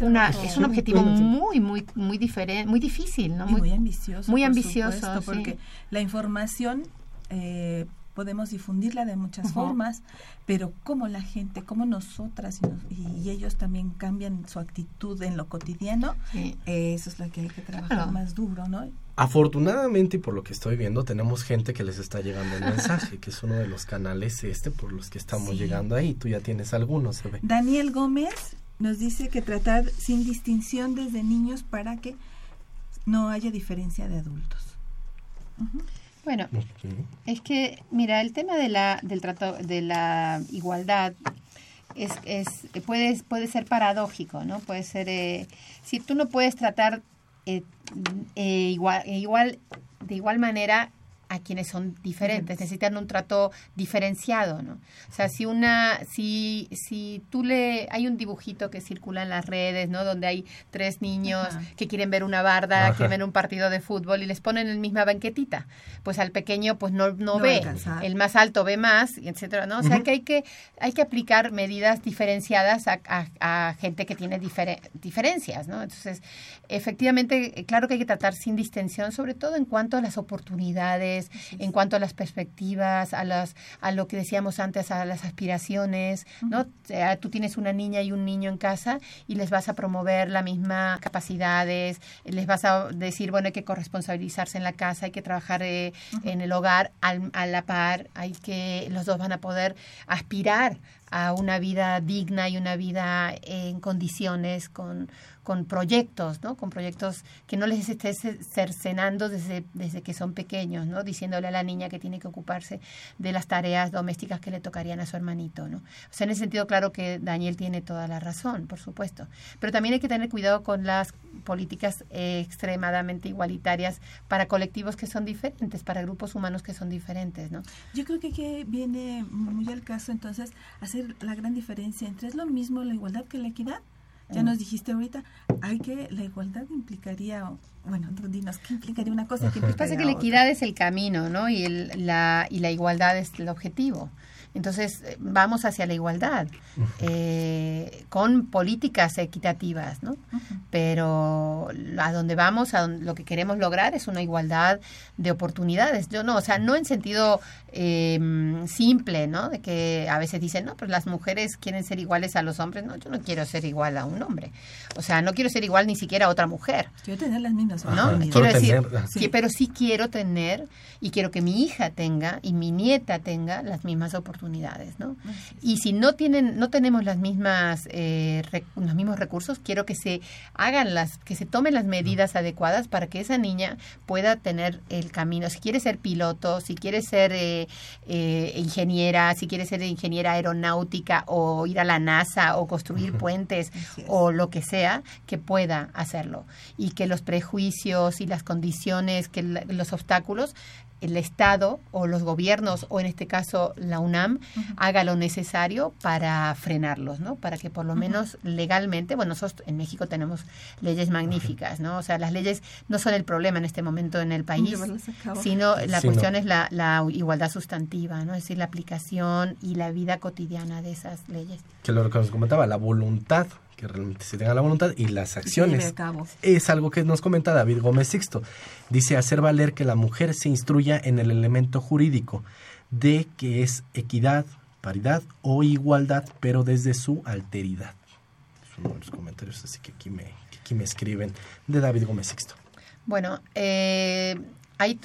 una, es un objetivo muy, muy, muy diferente, muy difícil, ¿no? Muy, muy ambicioso. Muy ambicioso, supuesto, porque la información eh, podemos difundirla de muchas uh -huh. formas, pero cómo la gente, cómo nosotras y, nos, y, ellos también cambian su actitud en lo cotidiano, sí. eh, eso es lo que hay que trabajar claro. más duro, ¿no? Afortunadamente, y por lo que estoy viendo, tenemos gente que les está llegando el mensaje, que es uno de los canales este por los que estamos sí. llegando ahí. Tú ya tienes algunos, se ve. Daniel Gómez nos dice que tratar sin distinción desde niños para que no haya diferencia de adultos. Uh -huh. Bueno, es que, mira, el tema de la, del trato, de la igualdad es, es puede, puede ser paradójico, ¿no? Puede ser, eh, si tú no puedes tratar eh, eh, igual, igual, de igual manera a quienes son diferentes, necesitan un trato diferenciado, ¿no? O sea, si una, si, si tú le, hay un dibujito que circula en las redes, ¿no? Donde hay tres niños Ajá. que quieren ver una barda, Ajá. quieren ver un partido de fútbol y les ponen en la misma banquetita. Pues al pequeño pues no, no, no ve, el más alto ve más, etcétera, ¿no? O sea, uh -huh. que hay que, hay que aplicar medidas diferenciadas a, a, a gente que tiene difer diferencias, ¿no? Entonces, efectivamente, claro que hay que tratar sin distensión, sobre todo en cuanto a las oportunidades, En cuanto a las perspectivas, a las a lo que decíamos antes, a las aspiraciones, ¿no? Tú tienes una niña y un niño en casa y les vas a promover la misma capacidades, les vas a decir, bueno, hay que corresponsabilizarse en la casa, hay que trabajar eh, uh -huh. en el hogar al, a la par, hay que los dos van a poder aspirar a una vida digna y una vida en condiciones con, con proyectos, ¿no? Con proyectos que no les estés cercenando desde, desde que son pequeños, ¿no? Diciéndole a la niña que tiene que ocuparse de las tareas domésticas que le tocarían a su hermanito, ¿no? O sea, en ese sentido, claro que Daniel tiene toda la razón, por supuesto. Pero también hay que tener cuidado con las políticas eh, extremadamente igualitarias para colectivos que son diferentes, para grupos humanos que son diferentes, ¿no? Yo creo que aquí viene muy al caso, entonces, hacer la gran diferencia entre es lo mismo la igualdad que la equidad. Ya nos dijiste ahorita, hay que, la igualdad implicaría, bueno, dinos, ¿qué implicaría una cosa? ¿Qué implicaría Pasa que la equidad es el camino, ¿no? Y, el, la, y la igualdad es el objetivo. Entonces, vamos hacia la igualdad, eh, con políticas equitativas, ¿no? Uh -huh. Pero a donde vamos, a donde, lo que queremos lograr es una igualdad de oportunidades. Yo no, o sea, no en sentido eh, simple, ¿no? De que a veces dicen, no, pues las mujeres quieren ser iguales a los hombres. No, yo no quiero ser igual a un hombre. O sea, no quiero ser igual ni siquiera a otra mujer. Quiero tener las mismas ¿no? Quiero decir, sí. pero sí quiero tener y quiero que mi hija tenga y mi nieta tenga las mismas oportunidades ¿no? Y si no tienen, no tenemos las mismas, eh, los mismos recursos, quiero que se hagan las, que se tomen las medidas adecuadas para que esa niña pueda tener el camino. Si quiere ser piloto, si quiere ser eh, eh, ingeniera, si quiere ser ingeniera aeronáutica o ir a la NASA o construir puentes o lo que sea, que pueda hacerlo y que los prejuicios y las condiciones, que los obstáculos el Estado o los gobiernos, o en este caso la UNAM, uh -huh. haga lo necesario para frenarlos, ¿no? Para que por lo uh -huh. menos legalmente, bueno, nosotros en México tenemos leyes magníficas, ¿no? O sea, las leyes no son el problema en este momento en el país, sino la sí, cuestión no. es la, la, igualdad sustantiva, ¿no? Es decir, la aplicación y la vida cotidiana de esas leyes. Que lo que nos comentaba, la voluntad que realmente se tenga la voluntad y las acciones. Es algo que nos comenta David Gómez Sixto. Dice hacer valer que la mujer se instruya en el elemento jurídico de que es equidad, paridad o igualdad, pero desde su alteridad. Es uno de los comentarios así que aquí me, que aquí me escriben de David Gómez Sixto. Bueno, eh, ahí,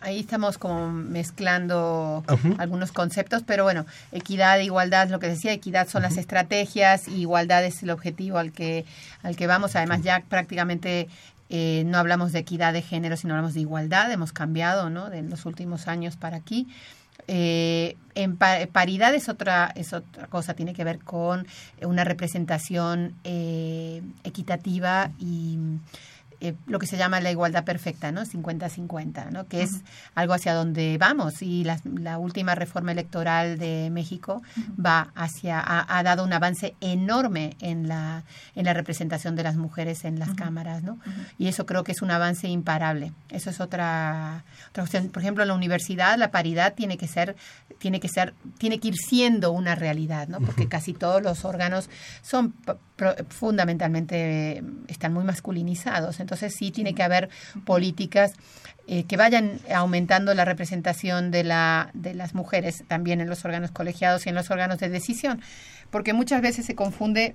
ahí estamos como mezclando uh -huh. algunos conceptos, pero bueno, equidad, igualdad, lo que decía, equidad son uh -huh. las estrategias, y igualdad es el objetivo al que, al que vamos. Además, ya prácticamente eh, no hablamos de equidad de género, sino hablamos de igualdad, hemos cambiado, ¿no? De los últimos años para aquí. Eh, en paridad es otra es otra cosa tiene que ver con una representación eh, equitativa y eh, lo que se llama la igualdad perfecta, ¿no? 50-50, ¿no? Que es algo hacia donde vamos y la, la última reforma electoral de México va hacia, ha, dado un avance enorme en la, en la representación de las mujeres en las cámaras, ¿no? Y eso creo que es un avance imparable. Eso es otra, otra cuestión. Por ejemplo, en la universidad la paridad tiene que ser, tiene que ser, tiene que ir siendo una realidad, ¿no? Porque casi todos los órganos son fundamentalmente están muy masculinizados. Entonces sí tiene que haber políticas eh, que vayan aumentando la representación de, la, de las mujeres también en los órganos colegiados y en los órganos de decisión, porque muchas veces se confunde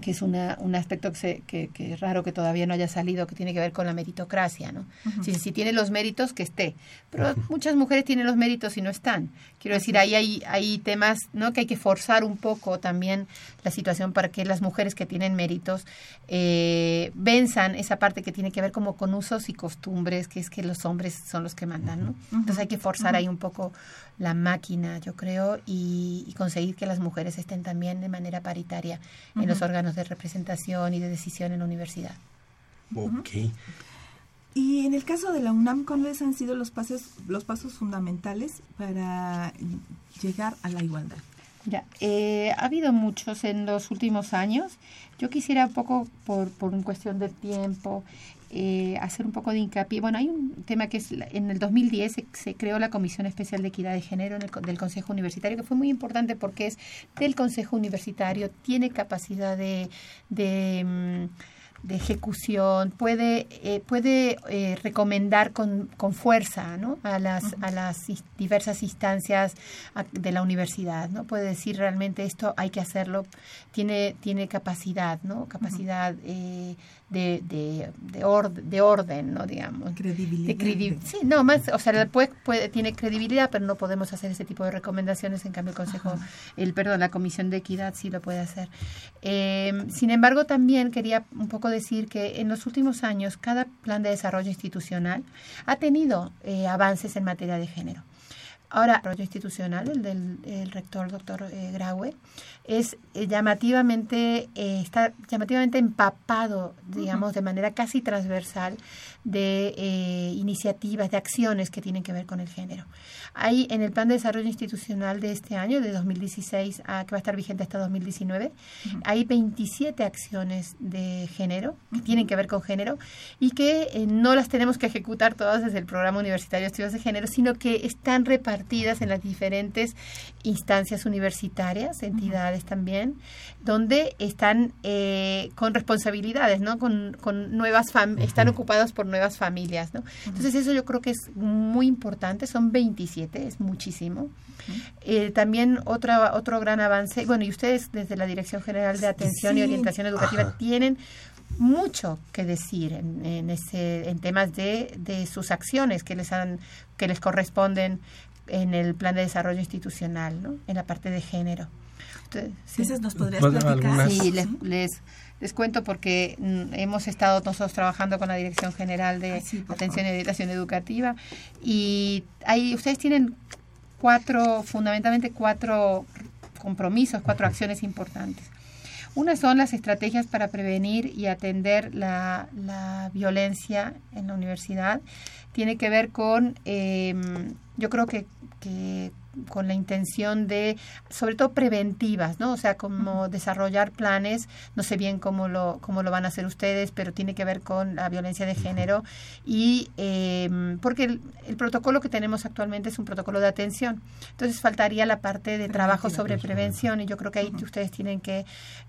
que es una, un aspecto que, que, que, es raro que todavía no haya salido, que tiene que ver con la meritocracia, ¿no? si, si, tiene los méritos, que esté. Pero muchas mujeres tienen los méritos y no están. Quiero decir, ahí hay, hay temas, ¿no? Que hay que forzar un poco también la situación para que las mujeres que tienen méritos eh, venzan esa parte que tiene que ver como con usos y costumbres, que es que los hombres son los que mandan, ¿no? Entonces hay que forzar ahí un poco la máquina, yo creo, y, conseguir que las mujeres estén también de manera paritaria en los órganos de representación y de decisión en la universidad. Ok. Y en el caso de la UNAM, ¿cuáles han sido los pasos, los pasos fundamentales para llegar a la igualdad? Ya, eh, ha habido muchos en los últimos años. Yo quisiera un poco, por, por cuestión de tiempo, eh, hacer un poco de hincapié. Bueno, hay un tema que es, en el 2010 se, creó la Comisión Especial de Equidad de Género en el, del Consejo Universitario, que fue muy importante porque es del Consejo Universitario, tiene capacidad de... de mm, de ejecución, puede, eh, puede eh, recomendar con, con fuerza ¿no? a, las, a las diversas instancias de la universidad, ¿no? Puede decir realmente esto hay que hacerlo, tiene, tiene capacidad, ¿no? Capacidad eh, de, de, de, de orden, ¿no? Digamos. Credibilidad. sí, no, más, o sea, puede, puede, tiene credibilidad, pero no podemos hacer ese tipo de recomendaciones, en cambio el Consejo, el perdón, la Comisión de Equidad sí lo puede hacer. sin embargo, también quería un poco decir que en los últimos años cada plan de desarrollo institucional ha tenido eh, avances en materia de género. Ahora, el desarrollo institucional, el del rector doctor eh, Graue, es eh, llamativamente, está llamativamente empapado, digamos, de manera casi transversal de iniciativas, de acciones que tienen que ver con el género. Hay en el Plan de Desarrollo Institucional de este año, de 2016, a, que va a estar vigente hasta 2019, hay 27 acciones de género, que tienen que ver con género, y que eh, no las tenemos que ejecutar todas desde el Programa Universitario de Estudios de Género, sino que están repartidas en las diferentes instancias universitarias, entidades también, donde están eh, con responsabilidades, ¿no? Con, con nuevas están ocupados por nuevas familias, ¿no? Entonces eso yo creo que es muy importante, son 27, es muchísimo. Eh, también otra, otro gran avance, bueno, y ustedes desde la Dirección General de Atención y Orientación Educativa tienen mucho que decir en, en, ese, en temas de, de sus acciones que les han, que les corresponden en el plan de desarrollo institucional, ¿no? en la parte de género. Entonces, nos podrías platicar? Sí, les, les, les, cuento porque mm, hemos estado nosotros trabajando con la Dirección General de ah, Atención y Orientación Educativa y ahí ustedes tienen cuatro, fundamentalmente cuatro compromisos, cuatro acciones importantes. Una son las estrategias para prevenir y atender la, la violencia en la universidad. Tiene que ver con, eh, yo creo que, que con la intención de, sobre todo preventivas, ¿no? O sea, como desarrollar planes, no sé bien cómo lo, cómo lo van a hacer ustedes, pero tiene que ver con la violencia de género. Y em, porque el, protocolo que tenemos actualmente es un protocolo de atención. Entonces faltaría la parte de trabajo sobre prevención y yo creo que ahí ustedes tienen que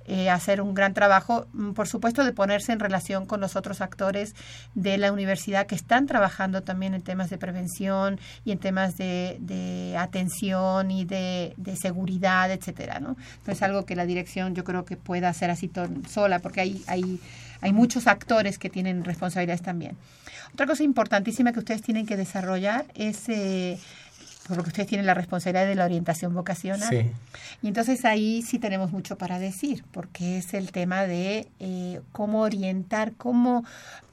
eh, hacer un gran trabajo, mm, por supuesto, de ponerse en relación con los otros actores de la universidad que están trabajando también en temas de prevención y en temas de, de atención y de, seguridad, etcétera, ¿no? es algo que la dirección yo creo que pueda hacer así sola, porque hay, hay, hay muchos actores que tienen responsabilidades también. Otra cosa importantísima que ustedes tienen que desarrollar es eh, porque ustedes tienen la responsabilidad de la orientación vocacional. Sí. Y entonces ahí sí tenemos mucho para decir, porque es el tema de eh, cómo orientar, cómo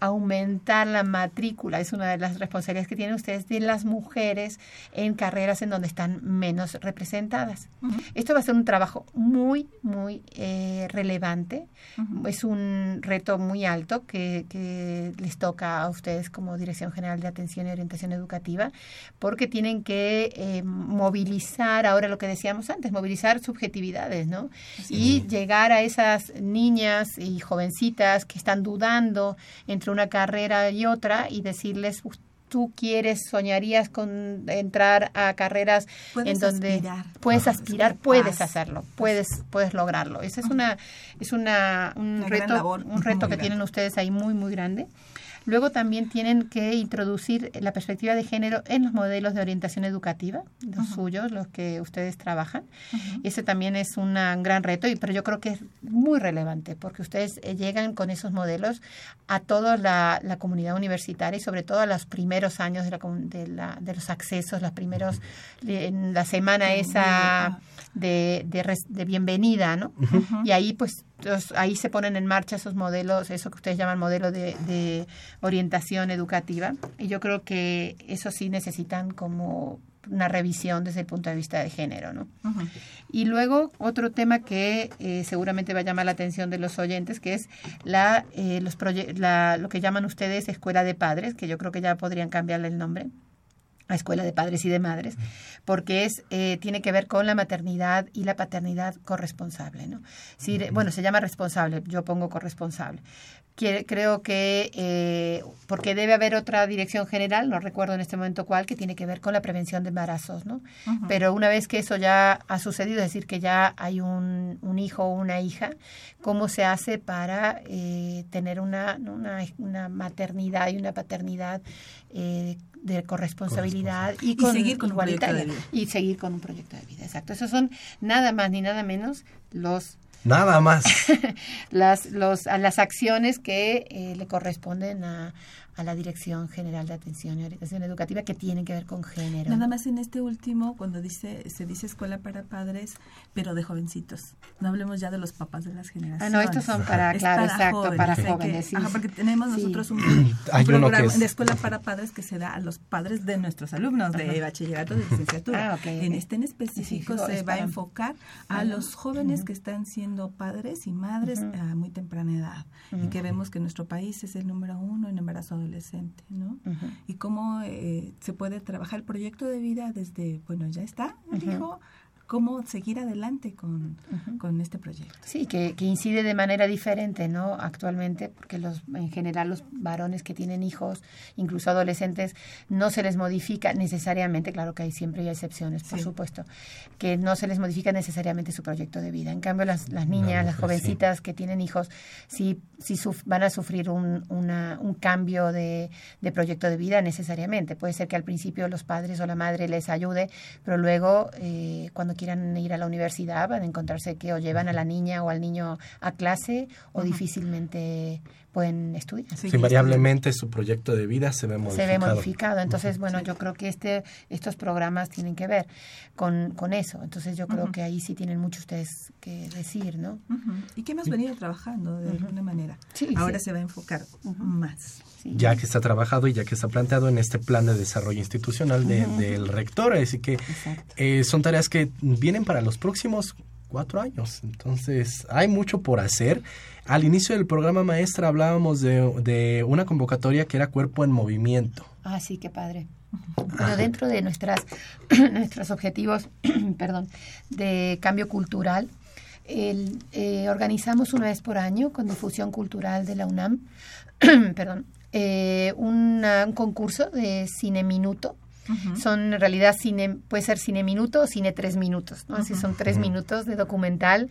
aumentar la matrícula. Es una de las responsabilidades que tienen ustedes de las mujeres en carreras en donde están menos representadas. Esto va a ser un trabajo muy, muy eh, relevante. Es un reto muy alto que, que les toca a ustedes como Dirección General de Atención y Orientación Educativa, porque tienen que eh, movilizar, ahora lo que decíamos antes, movilizar subjetividades, ¿no? Y llegar a esas niñas y jovencitas que están dudando entre una carrera y otra y decirles, tú quieres, soñarías con entrar a carreras en donde aspirar. puedes aspirar, es puedes hacerlo, puedes puedes lograrlo. Esa es una es una un Una reto un reto que grande. tienen ustedes ahí muy muy grande. Luego también tienen que introducir la perspectiva de género en los modelos de orientación educativa, los suyos, los que ustedes trabajan. Ese también es un gran reto, y, pero yo creo que es muy relevante porque ustedes eh, llegan con esos modelos a toda la, la comunidad universitaria y sobre todo a los primeros años de, la, de, la- de los accesos, los primeros, en la semana esa de, de, res- de bienvenida, ¿no? Y ahí pues los- ahí se ponen en marcha esos modelos, eso que ustedes llaman modelo de, de orientación educativa. Y yo creo que eso sí necesitan como una revisión desde el punto de vista de género, ¿no? Y luego otro tema que eh, seguramente va a llamar la atención de los oyentes, que es la, eh, los la, lo que llaman ustedes escuela de padres, que yo creo que ya podrían cambiarle el nombre a escuela de padres y de madres, porque es eh, tiene que ver con la maternidad y la paternidad corresponsable, ¿no? Bueno, se llama responsable, yo pongo corresponsable. Creo que eh, porque debe haber otra dirección general, no recuerdo en este momento cuál, que tiene que ver con la prevención de embarazos, ¿no? Pero una vez que eso ya ha sucedido, es decir, que ya hay un, un hijo o una hija, ¿cómo se hace para eh, tener una, una, una maternidad y una paternidad eh, de corresponsabilidad y, Y con seguir con un proyecto de igualitaria? vida. y seguir con un proyecto de vida, exacto. Esos son nada más ni nada menos los Nada más. <laughs> las, los, a las acciones que eh, le corresponden a, a la Dirección General de Atención y Orientación Educativa que tienen que ver con género. Nada más en este último, cuando dice se dice escuela para padres, pero de jovencitos. No hablemos ya de los papás de las generaciones. Ah, no, estos son para, Es claro, exacto, jóvenes, para que- jóvenes. sí, ajá, porque tenemos Sí. nosotros un, <clears throat> un Hay uno programa que es- de escuela para padres que se da a los padres de nuestros alumnos de bachillerato de licenciatura. Ah, ok, En este en específico Sí, sí, se es va a enfocar a los jóvenes que están siendo padres y madres a muy temprana edad y que vemos que nuestro país es el número uno en embarazo adolescente, ¿no? Y cómo eh, se puede trabajar el proyecto de vida desde, bueno, ya está, el hijo, cómo seguir adelante con, con este proyecto. Sí, que, que incide de manera diferente, ¿no? Actualmente, porque los, en general los varones que tienen hijos, incluso adolescentes, no se les modifica necesariamente, claro que hay siempre hay excepciones, por Sí. supuesto, que no se les modifica necesariamente su proyecto de vida. En cambio, las, las niñas, las mujer, jovencitas que tienen hijos, sí, sí suf- van a sufrir un, una, un cambio de, de proyecto de vida necesariamente. Puede ser que al principio los padres o la madre les ayude, pero luego, eh, cuando quieran ir a la universidad, van a encontrarse que o llevan a la niña o al niño a clase o difícilmente pueden estudiar. Sí, Invariablemente su proyecto de vida se ve Se modificado. ve modificado. Entonces, bueno, yo creo que este, estos programas tienen que ver con, con eso. Entonces, yo creo que ahí sí tienen mucho ustedes que decir, ¿no? Y que hemos venido trabajando de alguna manera. Sí, Ahora sí. se va a enfocar más. Ya que está trabajado y ya que está planteado en este plan de desarrollo institucional de- del rector. Así que eh, son tareas que vienen para los próximos cuatro años. Entonces, hay mucho por hacer. Al inicio del programa maestra hablábamos de, de una convocatoria que era Cuerpo en Movimiento. Ah, sí, qué padre. Pero dentro de nuestras, <clears throat> nuestros objetivos, <clears throat> perdón, de cambio cultural, el, eh, organizamos una vez por año con difusión cultural de la UNAM, <clears throat> perdón, eh, una- un concurso de cine minuto. Son en realidad cine, puede ser cine minuto o cine tres minutos, ¿no? Así son tres minutos de documental.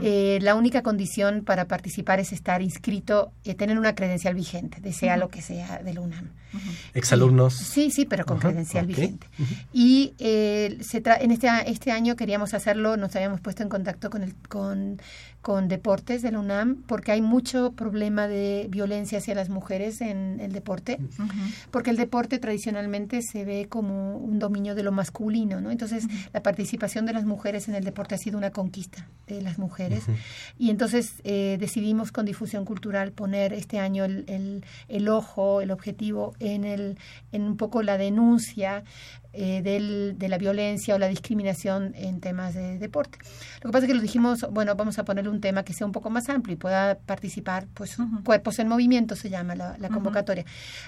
Eh, la única condición para participar es estar inscrito y tener una credencial vigente, de sea lo que sea de la UNAM. Exalumnos. sí, sí, pero con credencial vigente. Y eh, se en este, este año queríamos hacerlo, nos habíamos puesto en contacto con, el, con, con deportes de la UNAM, porque hay mucho problema de violencia hacia las mujeres en el deporte, porque el deporte tradicionalmente se ve como un dominio de lo masculino, ¿no? Entonces, la participación de las mujeres en el deporte ha sido una conquista de las mujeres. Y entonces eh, decidimos con difusión cultural poner este año el, el, el ojo, el objetivo en, el, en un poco la denuncia eh, del, de la violencia o la discriminación en temas de deporte. Lo que pasa es que lo dijimos, bueno, vamos a ponerle un tema que sea un poco más amplio y pueda participar, pues, cuerpos en movimiento se llama la, convocatoria.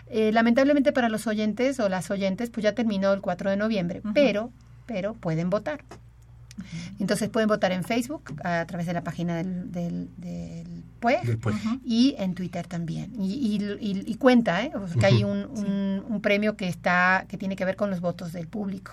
Eh, lamentablemente para los oyentes o las oyentes, pues ya terminó el 4 de noviembre, pero, pero pueden votar. Entonces pueden votar en Facebook a través de la página del, del, del PUEG, y en Twitter también. Y, y, cuenta, ¿eh? que hay un, un, premio que está que tiene que ver con los votos del público.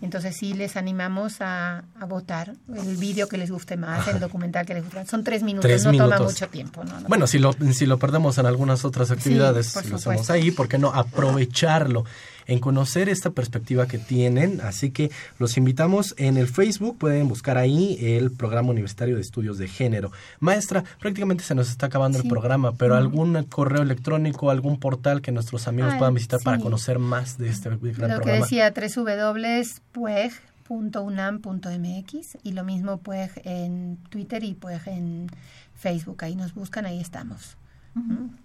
Entonces sí les animamos a, a, votar el vídeo que les guste más, el documental que les guste más. Son tres minutos, no toma mucho tiempo. bueno, si lo, si lo perdemos en algunas otras actividades, lo hacemos ahí, ¿por qué no aprovecharlo? En conocer esta perspectiva que tienen. Así que los invitamos en el Facebook, pueden buscar ahí el programa universitario de estudios de género. Maestra, prácticamente se nos está acabando el programa, pero algún correo electrónico, algún portal que nuestros amigos puedan visitar para conocer más de este gran programa. Lo que decía www.pueg.unam.mx y lo mismo pueg en Twitter y pueg en Facebook. Ahí nos buscan, ahí estamos.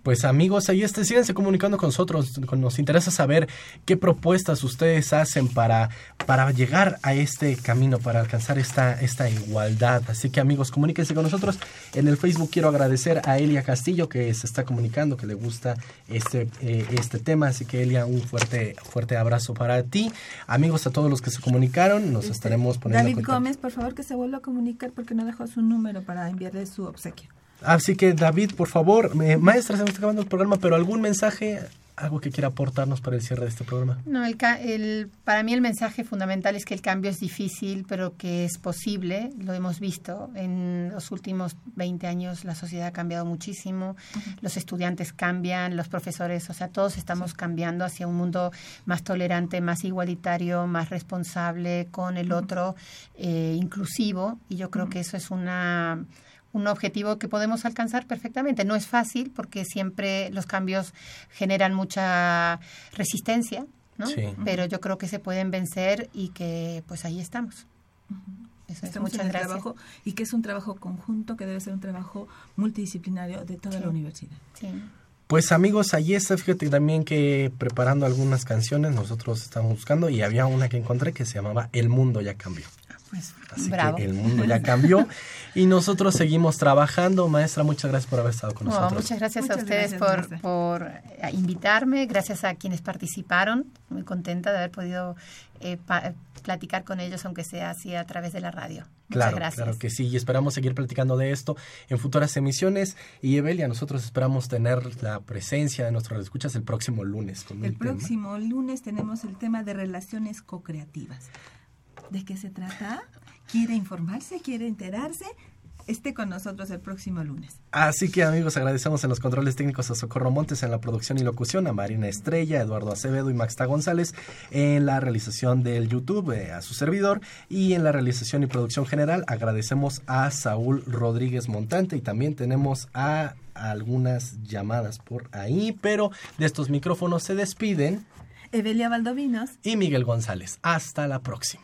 Pues amigos, ahí estén, síganse comunicando con nosotros. Nos interesa saber qué propuestas ustedes hacen para, para llegar a este camino, para alcanzar esta, esta igualdad. Así que amigos, comuníquense con nosotros. En el Facebook quiero agradecer a Elia Castillo que se está comunicando, que le gusta este, eh, este tema. Así que Elia, un fuerte, fuerte abrazo para ti. Amigos, a todos los que se comunicaron, nos este, estaremos poniendo. David Gómez, por favor que se vuelva a comunicar porque no dejó su número para enviarle su obsequio. Así que David, por favor, maestra, se nos está acabando el programa, pero algún mensaje, algo que quiera aportarnos para el cierre de este programa. No, el, el, para mí el mensaje fundamental es que el cambio es difícil, pero que es posible. Lo hemos visto en los últimos 20 años, la sociedad ha cambiado muchísimo, los estudiantes cambian, los profesores, o sea, todos estamos cambiando hacia un mundo más tolerante, más igualitario, más responsable con el otro, eh, inclusivo, y yo creo que eso es una un objetivo que podemos alcanzar perfectamente. No es fácil porque siempre los cambios generan mucha resistencia, ¿no? Pero yo creo que se pueden vencer y que pues ahí estamos. Eso es, muchas gracias. Trabajo, y que es un trabajo conjunto, que debe ser un trabajo multidisciplinario de toda la universidad. Sí. Pues amigos, ahí está, fíjate también que preparando algunas canciones nosotros estamos buscando y había una que encontré que se llamaba El Mundo ya cambió. Pues, Así que el mundo ya cambió y nosotros seguimos trabajando. Maestra, muchas gracias por haber estado con nosotros. Muchas gracias a ustedes por, por eh, invitarme, gracias a quienes participaron. Muy contenta de haber podido eh, platicar con ellos, aunque sea así a través de la radio. Muchas gracias. Claro que sí, y esperamos seguir platicando de esto en futuras emisiones. Y Evelia, nosotros esperamos tener la presencia de nuestros escuchas el próximo lunes. el próximo lunes tenemos el tema de relaciones co-creativas de qué se trata, quiere informarse, quiere enterarse, esté con nosotros el próximo lunes. Así que amigos, agradecemos en los controles técnicos a Socorro Montes en la producción y locución, a Marina Estrella, Eduardo Acevedo y Maxta González en la realización del YouTube, eh, a su servidor, y en la realización y producción general agradecemos a Saúl Rodríguez Montante y también tenemos a algunas llamadas por ahí, pero de estos micrófonos se despiden Evelia Valdovinos y Miguel González. Hasta la próxima.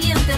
La